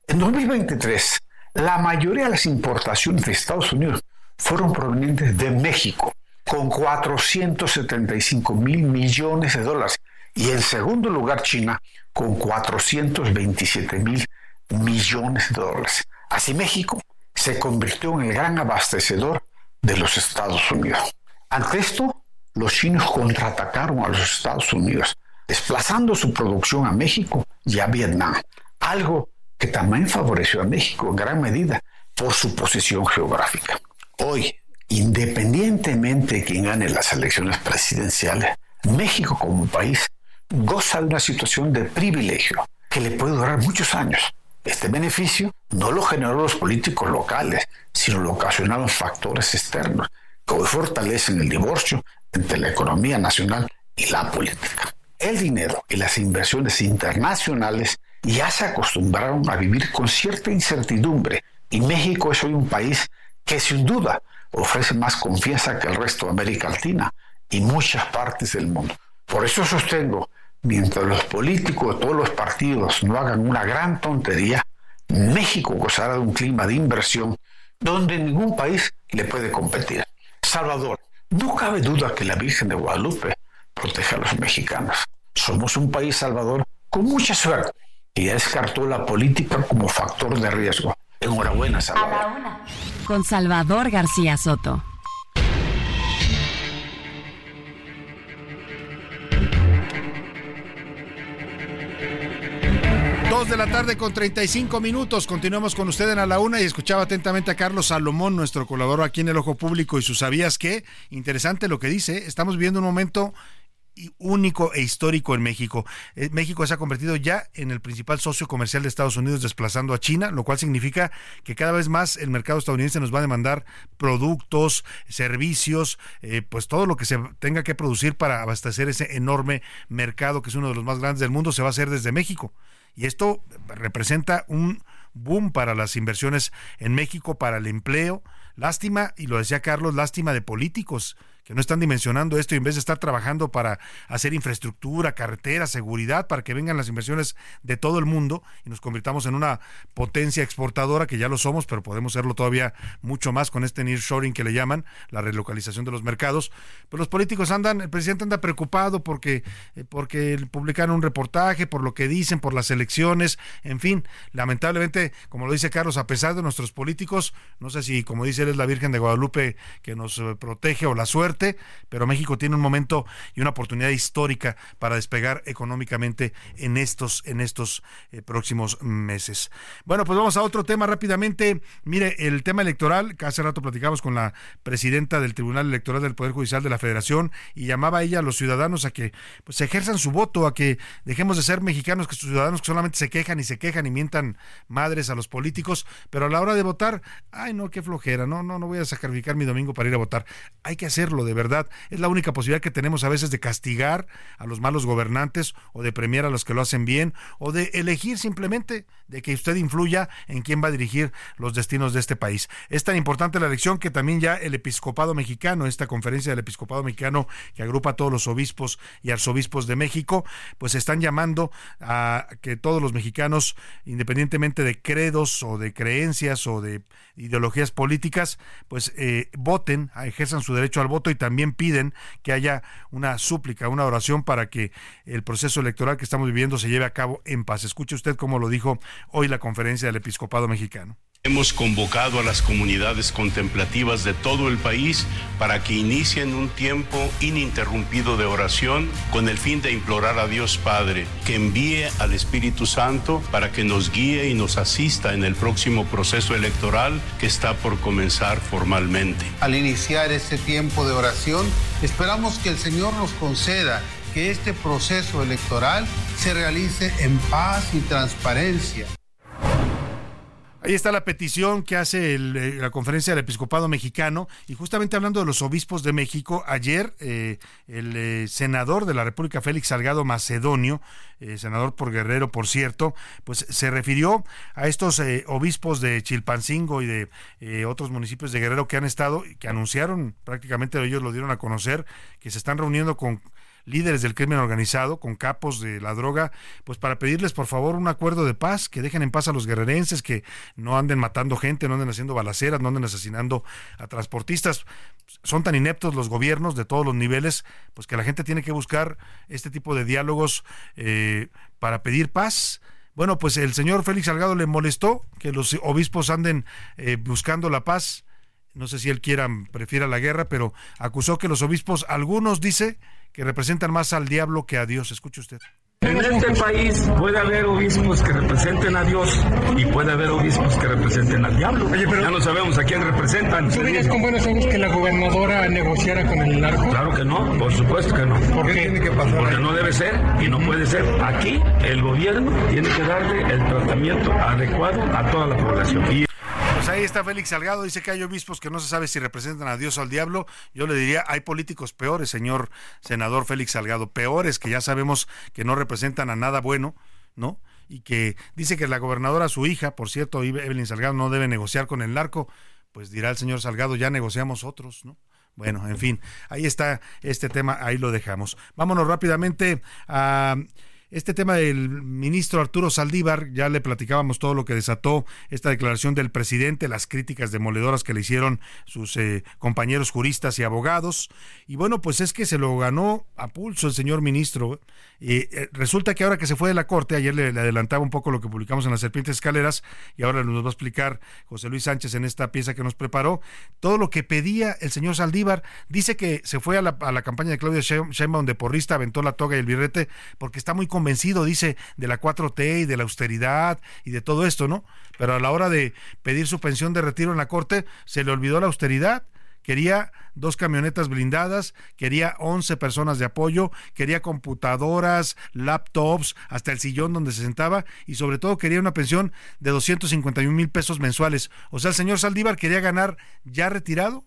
En 2023, la mayoría de las importaciones de Estados Unidos fueron provenientes de México, con 475 mil millones de dólares, y en segundo lugar China, con 427 mil millones de dólares. Así México se convirtió en el gran abastecedor de los Estados Unidos. Ante esto, los chinos contraatacaron a los Estados Unidos, desplazando su producción a México y a Vietnam, algo que también favoreció a México en gran medida por su posición geográfica. Hoy, independientemente de quién gane las elecciones presidenciales, México como país goza de una situación de privilegio que le puede durar muchos años. Este beneficio no lo generó los políticos locales, sino lo ocasionaron factores externos que hoy fortalecen el divorcio entre la economía nacional y la política. El dinero y las inversiones internacionales ya se acostumbraron a vivir con cierta incertidumbre y México es hoy un país que sin duda ofrece más confianza que el resto de América Latina y muchas partes del mundo. Por eso sostengo, mientras los políticos de todos los partidos no hagan una gran tontería, México gozará de un clima de inversión donde ningún país le puede competir. Salvador, no cabe duda que la Virgen de Guadalupe protege a los mexicanos. Somos un país, Salvador, con mucha suerte y ya descartó la política como factor de riesgo. Enhorabuena, Salvador. Con Salvador García Soto. De la tarde con 35 minutos. Continuamos con usted en a la una y escuchaba atentamente a Carlos Salomón, nuestro colaborador aquí en el Ojo Público y sus sabías que interesante lo que dice. Estamos viviendo un momento único e histórico en México. Eh, México se ha convertido ya en el principal socio comercial de Estados Unidos desplazando a China, lo cual significa que cada vez más el mercado estadounidense nos va a demandar productos, servicios, eh, pues todo lo que se tenga que producir para abastecer ese enorme mercado que es uno de los más grandes del mundo se va a hacer desde México. Y esto representa un boom para las inversiones en México, para el empleo. Lástima, y lo decía Carlos, lástima de políticos que no están dimensionando esto y en vez de estar trabajando para hacer infraestructura, carretera, seguridad, para que vengan las inversiones de todo el mundo y nos convirtamos en una potencia exportadora, que ya lo somos, pero podemos serlo todavía mucho más con este nearshoring que le llaman, la relocalización de los mercados. Pero los políticos andan, el presidente anda preocupado porque, eh, porque publicaron un reportaje, por lo que dicen, por las elecciones, en fin, lamentablemente, como lo dice Carlos, a pesar de nuestros políticos, no sé si, como dice él, es la Virgen de Guadalupe que nos eh, protege o la suerte, pero México tiene un momento y una oportunidad histórica para despegar económicamente en estos, en estos eh, próximos meses. Bueno, pues vamos a otro tema rápidamente. Mire, el tema electoral, hace rato platicamos con la presidenta del Tribunal Electoral del Poder Judicial de la Federación y llamaba a ella a los ciudadanos a que pues, ejerzan su voto, a que dejemos de ser mexicanos, que ciudadanos que solamente se quejan y se quejan y mientan madres a los políticos, pero a la hora de votar, ay no, qué flojera, no, no, no voy a sacrificar mi domingo para ir a votar. Hay que hacerlo de verdad. Es la única posibilidad que tenemos a veces de castigar a los malos gobernantes o de premiar a los que lo hacen bien o de elegir simplemente de que usted influya en quién va a dirigir los destinos de este país. Es tan importante la elección que también ya el episcopado mexicano, esta conferencia del episcopado mexicano que agrupa a todos los obispos y arzobispos de México, pues están llamando a que todos los mexicanos, independientemente de credos o de creencias o de ideologías políticas, pues eh, voten, ejerzan su derecho al voto y también piden que haya una súplica, una oración para que el proceso electoral que estamos viviendo se lleve a cabo en paz. Escuche usted cómo lo dijo hoy la conferencia del Episcopado Mexicano. Hemos convocado a las comunidades contemplativas de todo el país para que inicien un tiempo ininterrumpido de oración con el fin de implorar a Dios Padre que envíe al Espíritu Santo para que nos guíe y nos asista en el próximo proceso electoral que está por comenzar formalmente. Al iniciar este tiempo de oración, esperamos que el Señor nos conceda que este proceso electoral se realice en paz y transparencia. Ahí está la petición que hace eh, la conferencia del episcopado mexicano y justamente hablando de los obispos de México, ayer eh, el eh, senador de la República, Félix Salgado Macedonio, senador por Guerrero, por cierto, pues se refirió a estos obispos de Chilpancingo y de otros municipios de Guerrero que han estado, que anunciaron, prácticamente ellos lo dieron a conocer, que se están reuniendo con líderes del crimen organizado, con capos de la droga, pues para pedirles por favor un acuerdo de paz, que dejen en paz a los guerrerenses, que no anden matando gente, no anden haciendo balaceras, no anden asesinando a transportistas. Son tan ineptos los gobiernos de todos los niveles, pues que la gente tiene que buscar este tipo de diálogos eh, para pedir paz. Bueno, pues el señor Félix Salgado le molestó que los obispos anden eh, buscando la paz no sé si él quiera, prefiera la guerra, pero acusó que los obispos, algunos dice, que representan más al diablo que a Dios. Escuche usted. En este país puede haber obispos que representen a Dios y puede haber obispos que representen al diablo. ya no sabemos a quién representan. ¿Tú dirías con buenos ojos que la gobernadora negociara con el narco? Claro que no, por supuesto que no. ¿Por qué tiene que pasar? Porque no debe ser y no puede ser. Aquí el gobierno tiene que darle el tratamiento adecuado a toda la población. Y pues ahí está Félix Salgado, dice que hay obispos que no se sabe si representan a Dios o al diablo. Yo le diría, hay políticos peores, señor senador Félix Salgado, peores que ya sabemos que no representan a nada bueno, ¿no? Y que dice que la gobernadora, su hija, por cierto, Evelyn Salgado, no debe negociar con el narco. Pues dirá el señor Salgado, ya negociamos otros, ¿no? Bueno, en fin, ahí está este tema, ahí lo dejamos. Vámonos rápidamente a... Este tema del ministro Arturo Saldívar, ya le platicábamos todo lo que desató esta declaración del presidente, las críticas demoledoras que le hicieron sus eh, compañeros juristas y abogados. Y bueno, pues es que se lo ganó a pulso el señor ministro. Eh, resulta que ahora que se fue de la corte, ayer le, adelantaba un poco lo que publicamos en las serpientes escaleras y ahora nos va a explicar José Luis Sánchez en esta pieza que nos preparó, todo lo que pedía el señor Saldívar. Dice que se fue a la, a la campaña de Claudia Sheinbaum de porrista, aventó la toga y el birrete porque está muy convencido, dice, de la 4T y de la austeridad y de todo esto, ¿no? Pero a la hora de pedir su pensión de retiro en la Corte, se le olvidó la austeridad quería dos camionetas blindadas, quería 11 personas de apoyo, quería computadoras, laptops, hasta el sillón donde se sentaba y sobre todo quería una pensión de 251 mil pesos mensuales. O sea, el señor Saldívar quería ganar ya retirado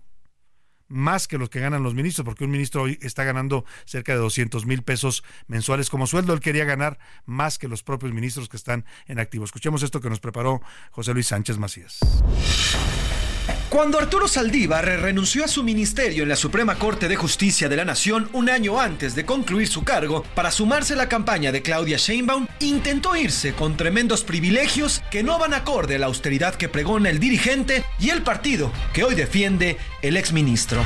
más que los que ganan los ministros, porque un ministro hoy está ganando cerca de 200 mil pesos mensuales como sueldo. Él quería ganar más que los propios ministros que están en activo. Escuchemos esto que nos preparó José Luis Sánchez Macías. Cuando Arturo Saldívar renunció a su ministerio en la Suprema Corte de Justicia de la Nación un año antes de concluir su cargo para sumarse a la campaña de Claudia Sheinbaum, intentó irse con tremendos privilegios que no van acorde a la austeridad que pregona el dirigente y el partido que hoy defiende el exministro.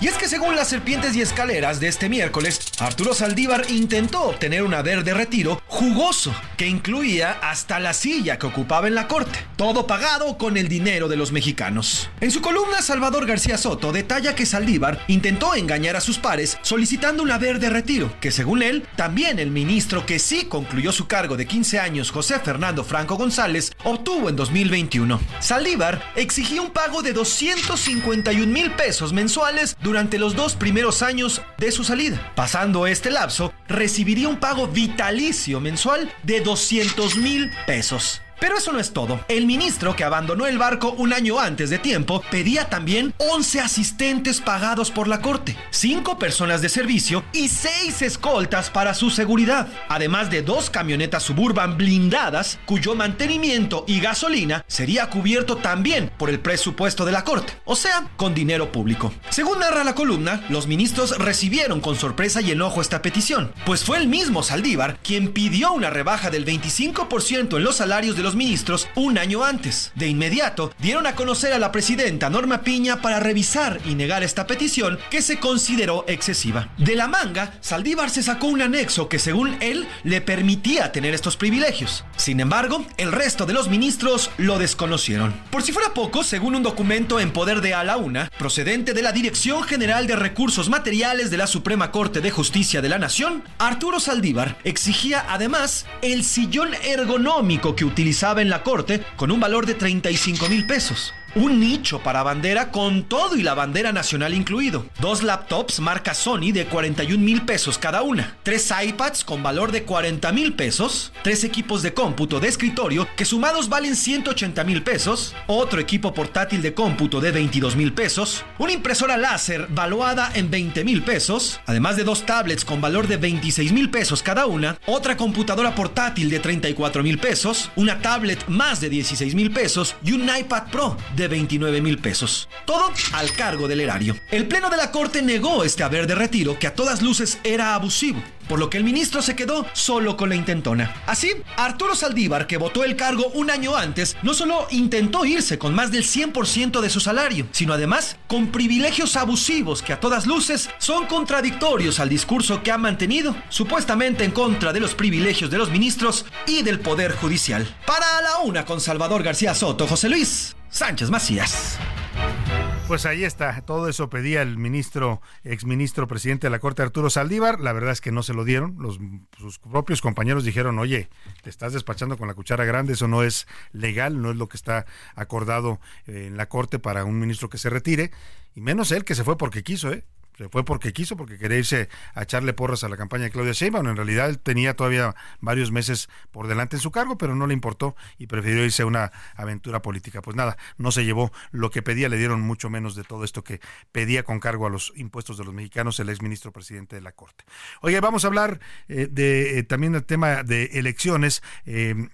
Y es que según las serpientes y escaleras de este miércoles, Arturo Saldívar intentó obtener un haber de retiro jugoso, que incluía hasta la silla que ocupaba en la corte, todo pagado con el dinero de los mexicanos. En su columna, Salvador García Soto detalla que Saldívar intentó engañar a sus pares solicitando un haber de retiro, que según él, también el ministro que sí concluyó su cargo de 15 años, José Fernando Franco González, obtuvo en 2021. Saldívar exigía un pago de 251 mil pesos mensuales durante los dos primeros años de su salida. Pasando este lapso, recibiría un pago vitalicio mensual de 200 mil pesos. Pero eso no es todo. El ministro que abandonó el barco un año antes de tiempo pedía también 11 asistentes pagados por la corte, 5 personas de servicio y 6 escoltas para su seguridad, además de dos camionetas suburban blindadas cuyo mantenimiento y gasolina sería cubierto también por el presupuesto de la corte, o sea, con dinero público. Según narra la columna, los ministros recibieron con sorpresa y enojo esta petición, pues fue el mismo Saldívar quien pidió una rebaja del 25% en los salarios de los ministros un año antes. De inmediato, dieron a conocer a la presidenta Norma Piña para revisar y negar esta petición que se consideró excesiva. De la manga, Saldívar se sacó un anexo que según él le permitía tener estos privilegios. Sin embargo, el resto de los ministros lo desconocieron. Por si fuera poco, según un documento en poder de A la Una, procedente de la Dirección General de Recursos Materiales de la Suprema Corte de Justicia de la Nación, Arturo Saldívar exigía además el sillón ergonómico que utilizaba en la corte con un valor de 35 mil pesos un nicho para bandera con todo y la bandera nacional incluido, dos laptops marca Sony de 41 mil pesos cada una, tres iPads con valor de 40 mil pesos, tres equipos de cómputo de escritorio que sumados valen 180 mil pesos, otro equipo portátil de cómputo de 22 mil pesos, una impresora láser valuada en 20 mil pesos, además de dos tablets con valor de 26 mil pesos cada una, otra computadora portátil de 34 mil pesos, una tablet más de 16 mil pesos y un iPad Pro de de 29 mil pesos. Todo al cargo del erario. El Pleno de la Corte negó este haber de retiro que a todas luces era abusivo por lo que el ministro se quedó solo con la intentona. Así, Arturo Saldívar, que votó el cargo un año antes, no solo intentó irse con más del 100% de su salario, sino además con privilegios abusivos que a todas luces son contradictorios al discurso que ha mantenido, supuestamente en contra de los privilegios de los ministros y del Poder Judicial. Para la una con Salvador García Soto, José Luis Sánchez Macías. Pues ahí está, todo eso pedía el ministro, exministro presidente de la Corte Arturo Saldívar, la verdad es que no se lo dieron, los, sus propios compañeros dijeron, oye, te estás despachando con la cuchara grande, eso no es legal, no es lo que está acordado en la Corte para un ministro que se retire, y menos él que se fue porque quiso, ¿eh? Se fue porque quiso, porque quería irse a echarle porras a la campaña de Claudia Sheinbaum. En realidad él tenía todavía varios meses por delante en su cargo, pero no le importó y prefirió irse a una aventura política. Pues nada, no se llevó lo que pedía, le dieron mucho menos de todo esto que pedía con cargo a los impuestos de los mexicanos el exministro presidente de la Corte. Oye, vamos a hablar eh, de eh, también del tema de elecciones. Eh,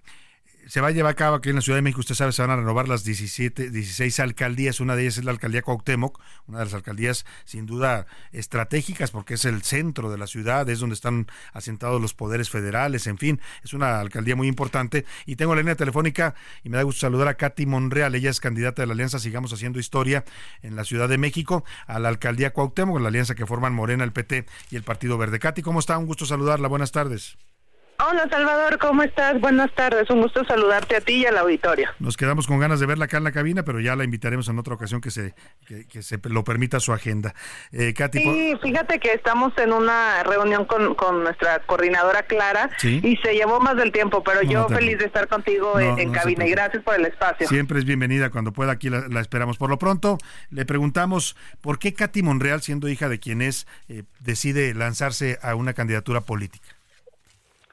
se va a llevar a cabo aquí en la Ciudad de México, usted sabe, se van a renovar las 17, 16 alcaldías, una de ellas es la alcaldía Cuauhtémoc, una de las alcaldías sin duda estratégicas porque es el centro de la ciudad, es donde están asentados los poderes federales, en fin, es una alcaldía muy importante y tengo la línea telefónica y me da gusto saludar a Katy Monreal, ella es candidata de la Alianza Sigamos Haciendo Historia en la Ciudad de México, a la alcaldía Cuauhtémoc, la alianza que forman Morena, el PT y el Partido Verde. Katy, ¿cómo está? Un gusto saludarla, buenas tardes. Hola Salvador, ¿cómo estás? Buenas tardes, un gusto saludarte a ti y al auditorio. Nos quedamos con ganas de verla acá en la cabina, pero ya la invitaremos en otra ocasión que se, que, se lo permita su agenda. Eh, Katy, sí, fíjate que estamos en una reunión con, con nuestra coordinadora Clara y se llevó más del tiempo, pero yo feliz de estar contigo en, cabina y gracias por el espacio. Siempre es bienvenida, cuando pueda aquí la, esperamos. Por lo pronto, le preguntamos por qué Katy Monreal, siendo hija de quien es, eh, decide lanzarse a una candidatura política.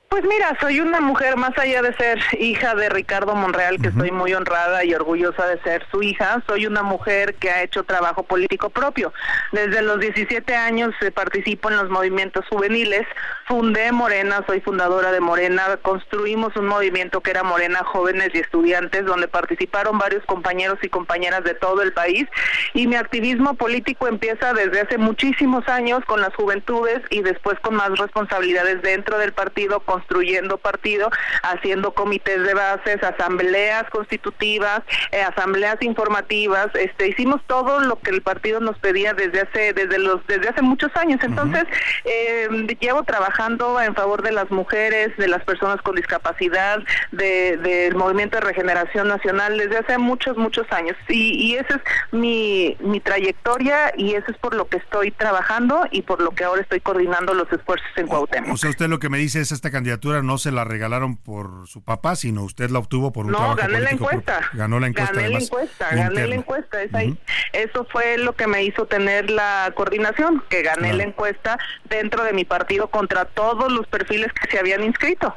Pues mira, soy una mujer más allá de ser hija de Ricardo Monreal, que estoy muy honrada y orgullosa de ser su hija, soy una mujer que ha hecho trabajo político propio. Desde los 17 años eh, participo en los movimientos juveniles, fundé Morena, soy fundadora de Morena, construimos un movimiento que era Morena Jóvenes y Estudiantes, donde participaron varios compañeros y compañeras de todo el país, y mi activismo político empieza desde hace muchísimos años con las juventudes y después con más responsabilidades dentro del partido, construyendo partido, haciendo comités de bases, asambleas constitutivas, eh, asambleas informativas, este, hicimos todo lo que el partido nos pedía desde hace, desde los, desde hace muchos años. Entonces, eh, llevo trabajando en favor de las mujeres, de las personas con discapacidad, del movimiento de regeneración nacional desde hace muchos, muchos años. Y, y esa es mi, mi trayectoria y eso es por lo que estoy trabajando y por lo que ahora estoy coordinando los esfuerzos en Cuauhtémoc. O sea, usted lo que me dice es esta cantidad no se la regalaron por su papá, sino usted la obtuvo por un no, gané la encuesta. Ganó la encuesta. Gané la encuesta, gané la encuesta. Eso fue lo que me hizo tener la coordinación, que gané la encuesta dentro de mi partido contra todos los perfiles que se habían inscrito.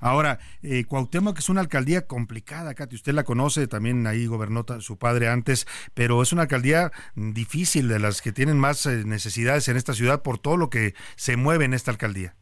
Ahora, eh, Cuauhtémoc es una alcaldía complicada, Katy, usted la conoce, también ahí gobernó su padre antes, pero es una alcaldía difícil, de las que tienen más eh, necesidades en esta ciudad por todo lo que se mueve en esta alcaldía.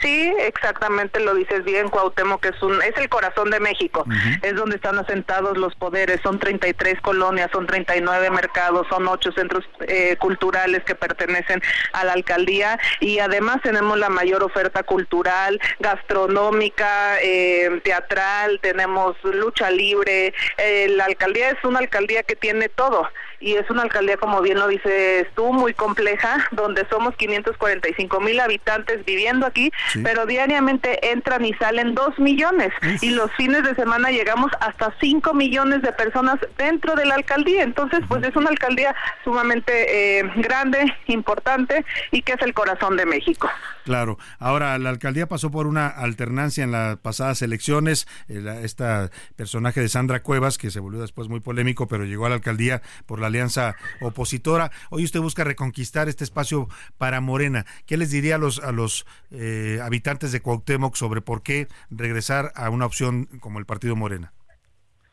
Sí, exactamente lo dices bien, Cuauhtémoc, que es, un, es el corazón de México, es donde están asentados los poderes, son 33 colonias, son 39 mercados, son 8 centros eh, culturales que pertenecen a la alcaldía. Y además tenemos la mayor oferta cultural, gastronómica, eh, teatral, tenemos lucha libre, eh, la alcaldía es una alcaldía que tiene todo y es una alcaldía, como bien lo dices tú, muy compleja, donde somos 545 mil habitantes viviendo aquí, pero diariamente entran y salen 2 millones y los fines de semana llegamos hasta 5 millones de personas dentro de la alcaldía. Entonces, pues es una alcaldía sumamente eh, grande, importante y que es el corazón de México. Claro. Ahora, la alcaldía pasó por una alternancia en las pasadas elecciones. esta personaje de Sandra Cuevas, que se volvió después muy polémico, pero llegó a la alcaldía por la alianza opositora. Hoy usted busca reconquistar este espacio para Morena. ¿Qué les diría a los, a los eh, habitantes de Cuauhtémoc sobre por qué regresar a una opción como el Partido Morena?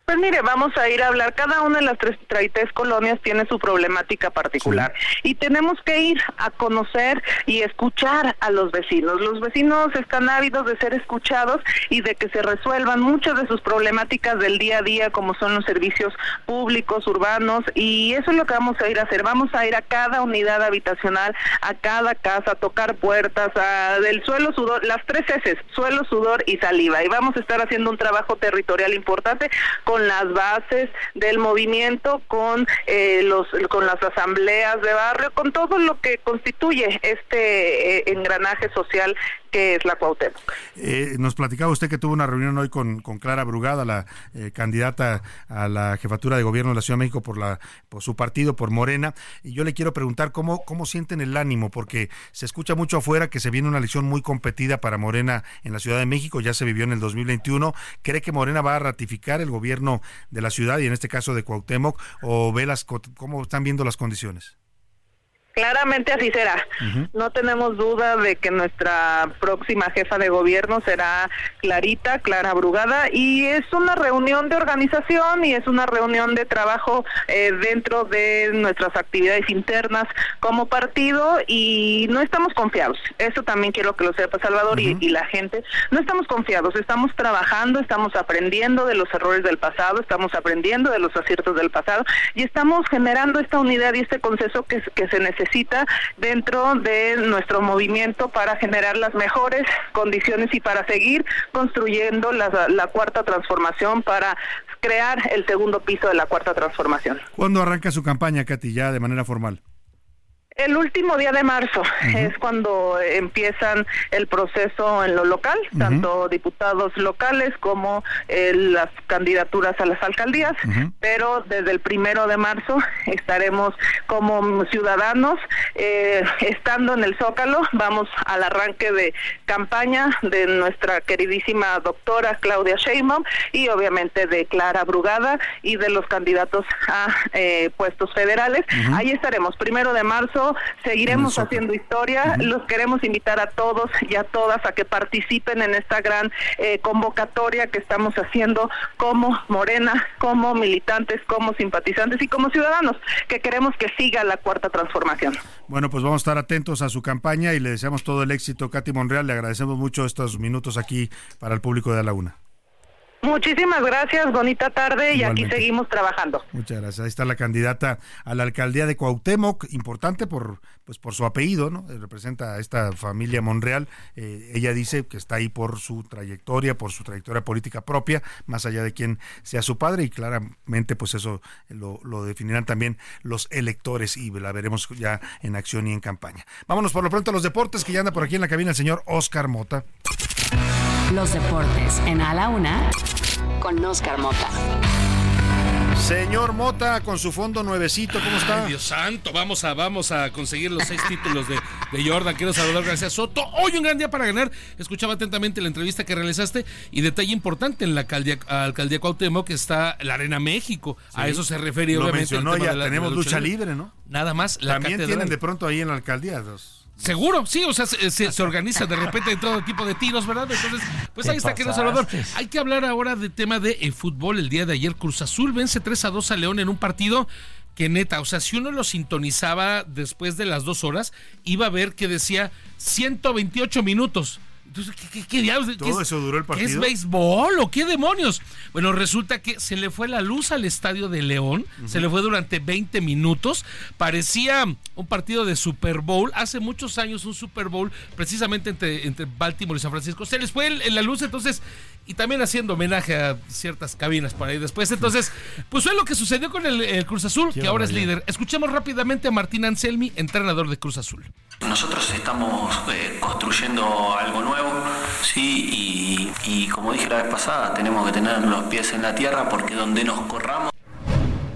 Pues mire, vamos a ir a hablar. Cada una de las tres, 33 colonias tiene su problemática particular y tenemos que ir a conocer y escuchar a los vecinos. Los vecinos están ávidos de ser escuchados y de que se resuelvan muchas de sus problemáticas del día a día, como son los servicios públicos, urbanos, y eso es lo que vamos a ir a hacer. Vamos a ir a cada unidad habitacional, a cada casa, a tocar puertas, a, del suelo, sudor, las tres S, suelo, sudor y saliva. Y vamos a estar haciendo un trabajo territorial importante con las bases del movimiento, con eh, los con las asambleas de barrio, con todo lo que constituye este eh, engranaje social que es la Cuauhtémoc. Eh, nos platicaba usted que tuvo una reunión hoy con, Clara Brugada, la eh, candidata a la jefatura de gobierno de la Ciudad de México por, la, por su partido, por Morena, y yo le quiero preguntar cómo, cómo sienten el ánimo, porque se escucha mucho afuera que se viene una elección muy competida para Morena en la Ciudad de México, ya se vivió en el 2021, ¿cree que Morena va a ratificar el gobierno de la ciudad y en este caso de Cuauhtémoc, o ve las, cómo están viendo las condiciones? Claramente así será. No tenemos duda de que nuestra próxima jefa de gobierno será Clarita, Clara Brugada, y es una reunión de organización y es una reunión de trabajo eh, dentro de nuestras actividades internas como partido y no estamos confiados. Eso también quiero que lo sepa Salvador y, y la gente. No estamos confiados, estamos trabajando, estamos aprendiendo de los errores del pasado, estamos aprendiendo de los aciertos del pasado y estamos generando esta unidad y este consenso que, que se necesita dentro de nuestro movimiento para generar las mejores condiciones y para seguir construyendo la, la cuarta transformación para crear el segundo piso de la cuarta transformación. ¿Cuándo arranca su campaña, Katy, ya de manera formal? El último día de marzo es cuando empiezan el proceso en lo local, tanto diputados locales como eh, las candidaturas a las alcaldías, pero desde el primero de marzo [laughs] estaremos como ciudadanos eh, estando en el Zócalo, vamos al arranque de campaña de nuestra queridísima doctora Claudia Sheinbaum y obviamente de Clara Brugada y de los candidatos a eh, puestos federales. Ahí estaremos, primero de marzo seguiremos haciendo historia. Los queremos invitar a todos y a todas a que participen en esta gran eh, convocatoria que estamos haciendo como Morena, como militantes, como simpatizantes y como ciudadanos, que queremos que siga la cuarta transformación. Bueno, pues vamos a estar atentos a su campaña y le deseamos todo el éxito, Katy Monreal. Le agradecemos mucho estos minutos aquí para el público de la Una. Muchísimas gracias, bonita tarde y aquí seguimos trabajando. Muchas gracias. Ahí está la candidata a la alcaldía de Cuauhtémoc, importante por pues por su apellido, ¿no? Eh, representa a esta familia Monreal. Eh, ella dice que está ahí por su trayectoria, por su trayectoria política propia, más allá de quien sea su padre y claramente pues eso lo, lo definirán también los electores y la veremos ya en acción y en campaña. Vámonos por lo pronto a los deportes que ya anda por aquí en la cabina el señor Oscar Mota. Los deportes en A la Una con Oscar Mota. Señor Mota, con su fondo nuevecito, ¿cómo está? Ay, Dios santo, vamos a, vamos a conseguir los seis títulos de, de Jordan. Quiero saludar gracias Soto. Hoy un gran día para ganar. Escuchaba atentamente la entrevista que realizaste y detalle importante en la alcaldía, alcaldía Cuauhtémoc que está la Arena México. A eso se refiere Lo obviamente. el mencionó tema ya, de la- de tenemos la lucha libre, ¿no? Nada más. La También catedral. tienen de pronto ahí en la alcaldía dos. Seguro, sí, o sea, se, se- se organiza de repente todo tipo de tiros, ¿verdad? Entonces, pues ahí está, querido. Salvador. Hay que hablar ahora de tema de eh, fútbol. El día de ayer Cruz Azul vence 3 a 2 a León en un partido que neta, o sea, si uno lo sintonizaba después de las dos horas, iba a ver que decía 128 minutos. Entonces, ¿qué, qué- qué diablos? ¿Qué ¿Todo es- eso duró el ¿Qué es partido? béisbol o qué demonios? Bueno, resulta que se le fue la luz al estadio de León, se le fue durante 20 minutos, parecía un partido de Super Bowl, hace muchos años un Super Bowl, precisamente entre, entre Baltimore y San Francisco, se les fue el- la luz entonces, y también haciendo homenaje a ciertas cabinas por ahí después, entonces, pues fue lo que sucedió con el, el Cruz Azul, que ahora es líder. Escuchemos rápidamente a Martín Anselmi, entrenador de Cruz Azul. Nosotros estamos eh, construyendo algo nuevo, sí, y, y como dije la vez pasada, tenemos que tener los pies en la tierra porque donde nos corramos...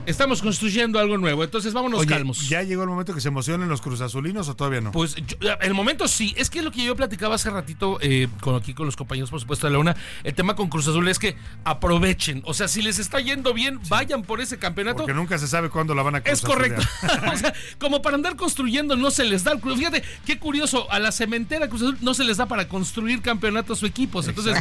Estamos construyendo algo nuevo, entonces vámonos Oye, calmos. ¿ya llegó el momento que se emocionen los cruzazulinos o todavía no? Pues yo- el momento sí, es que lo que yo platicaba hace ratito eh, con aquí con los compañeros, por supuesto, de la UNA, el tema con Cruz Azul es que aprovechen, o sea, si les está yendo bien, vayan por ese campeonato. Porque nunca se sabe cuándo la van a Es cruzazulear. correcto. [laughs] o sea, como para andar construyendo no se les da el Cruz. Fíjate, qué curioso, a la cementera Cruz Azul no se les da para construir campeonatos o equipos. Entonces,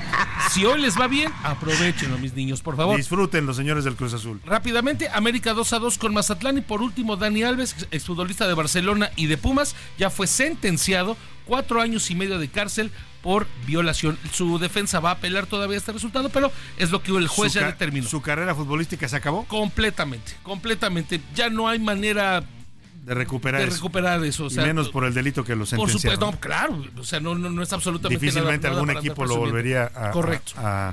Si hoy les va bien, aprovechenlo, mis niños, por favor. Disfruten los señores del Cruz Azul. Rápidamente, América 2 a 2 con Mazatlán y por último Dani Alves, exfutbolista de Barcelona y de Pumas, ya fue sentenciado cuatro años y medio de cárcel por violación. Su defensa va a apelar todavía este resultado, pero es lo que el juez ya determinó. ¿Su carrera futbolística se acabó? Completamente, completamente. Ya no hay manera de recuperar, de recuperar eso. y menos por el delito que lo sentenciaron. Por supuesto, claro. O sea, no, no, es absolutamente Difícilmente algún equipo lo volvería a, Correcto. A,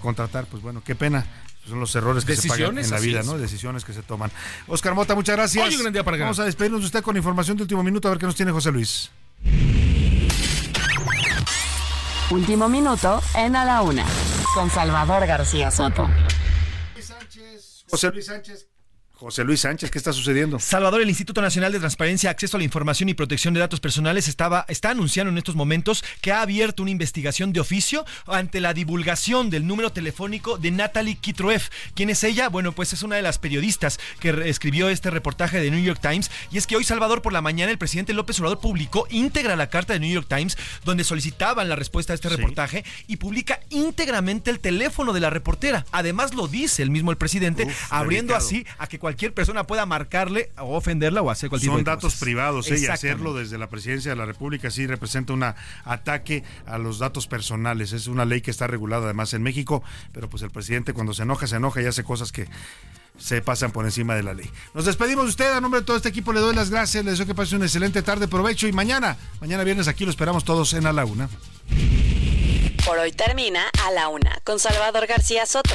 contratar. Pues bueno, qué pena. Son los errores que se pagan en la vida, ¿no? Decisiones que se toman. Oscar Mota, muchas gracias. Hoy un gran día para Vamos a despedirnos de usted con información de último minuto, a ver qué nos tiene José Luis. Último minuto en A la Una, con Salvador García Soto. José Luis Sánchez. José Luis Sánchez, ¿qué está sucediendo? Salvador, el Instituto Nacional de Transparencia, Acceso a la Información y Protección de Datos Personales estaba, está anunciando en estos momentos que ha abierto una investigación de oficio ante la divulgación del número telefónico de Natalie Kitroev. ¿Quién es ella? Bueno, pues es una de las periodistas que escribió este reportaje de New York Times. Y es que hoy, Salvador, por la mañana, el presidente López Obrador publicó íntegra la carta de New York Times donde solicitaban la respuesta a este reportaje y publica íntegramente el teléfono de la reportera. Además, lo dice el mismo el presidente, abriendo así a que cualquier persona pueda marcarle o ofenderla o hacer cualquier Son datos privados, ¿eh? y hacerlo desde la presidencia de la República sí representa un ataque a los datos personales. Es una ley que está regulada además en México, pero pues el presidente cuando se enoja, se enoja y hace cosas que se pasan por encima de la ley. Nos despedimos de usted, a nombre de todo este equipo le doy las gracias, le deseo que pase una excelente tarde, provecho y mañana, mañana viernes aquí lo esperamos todos en A la Una. Por hoy termina A la Una con Salvador García Soto.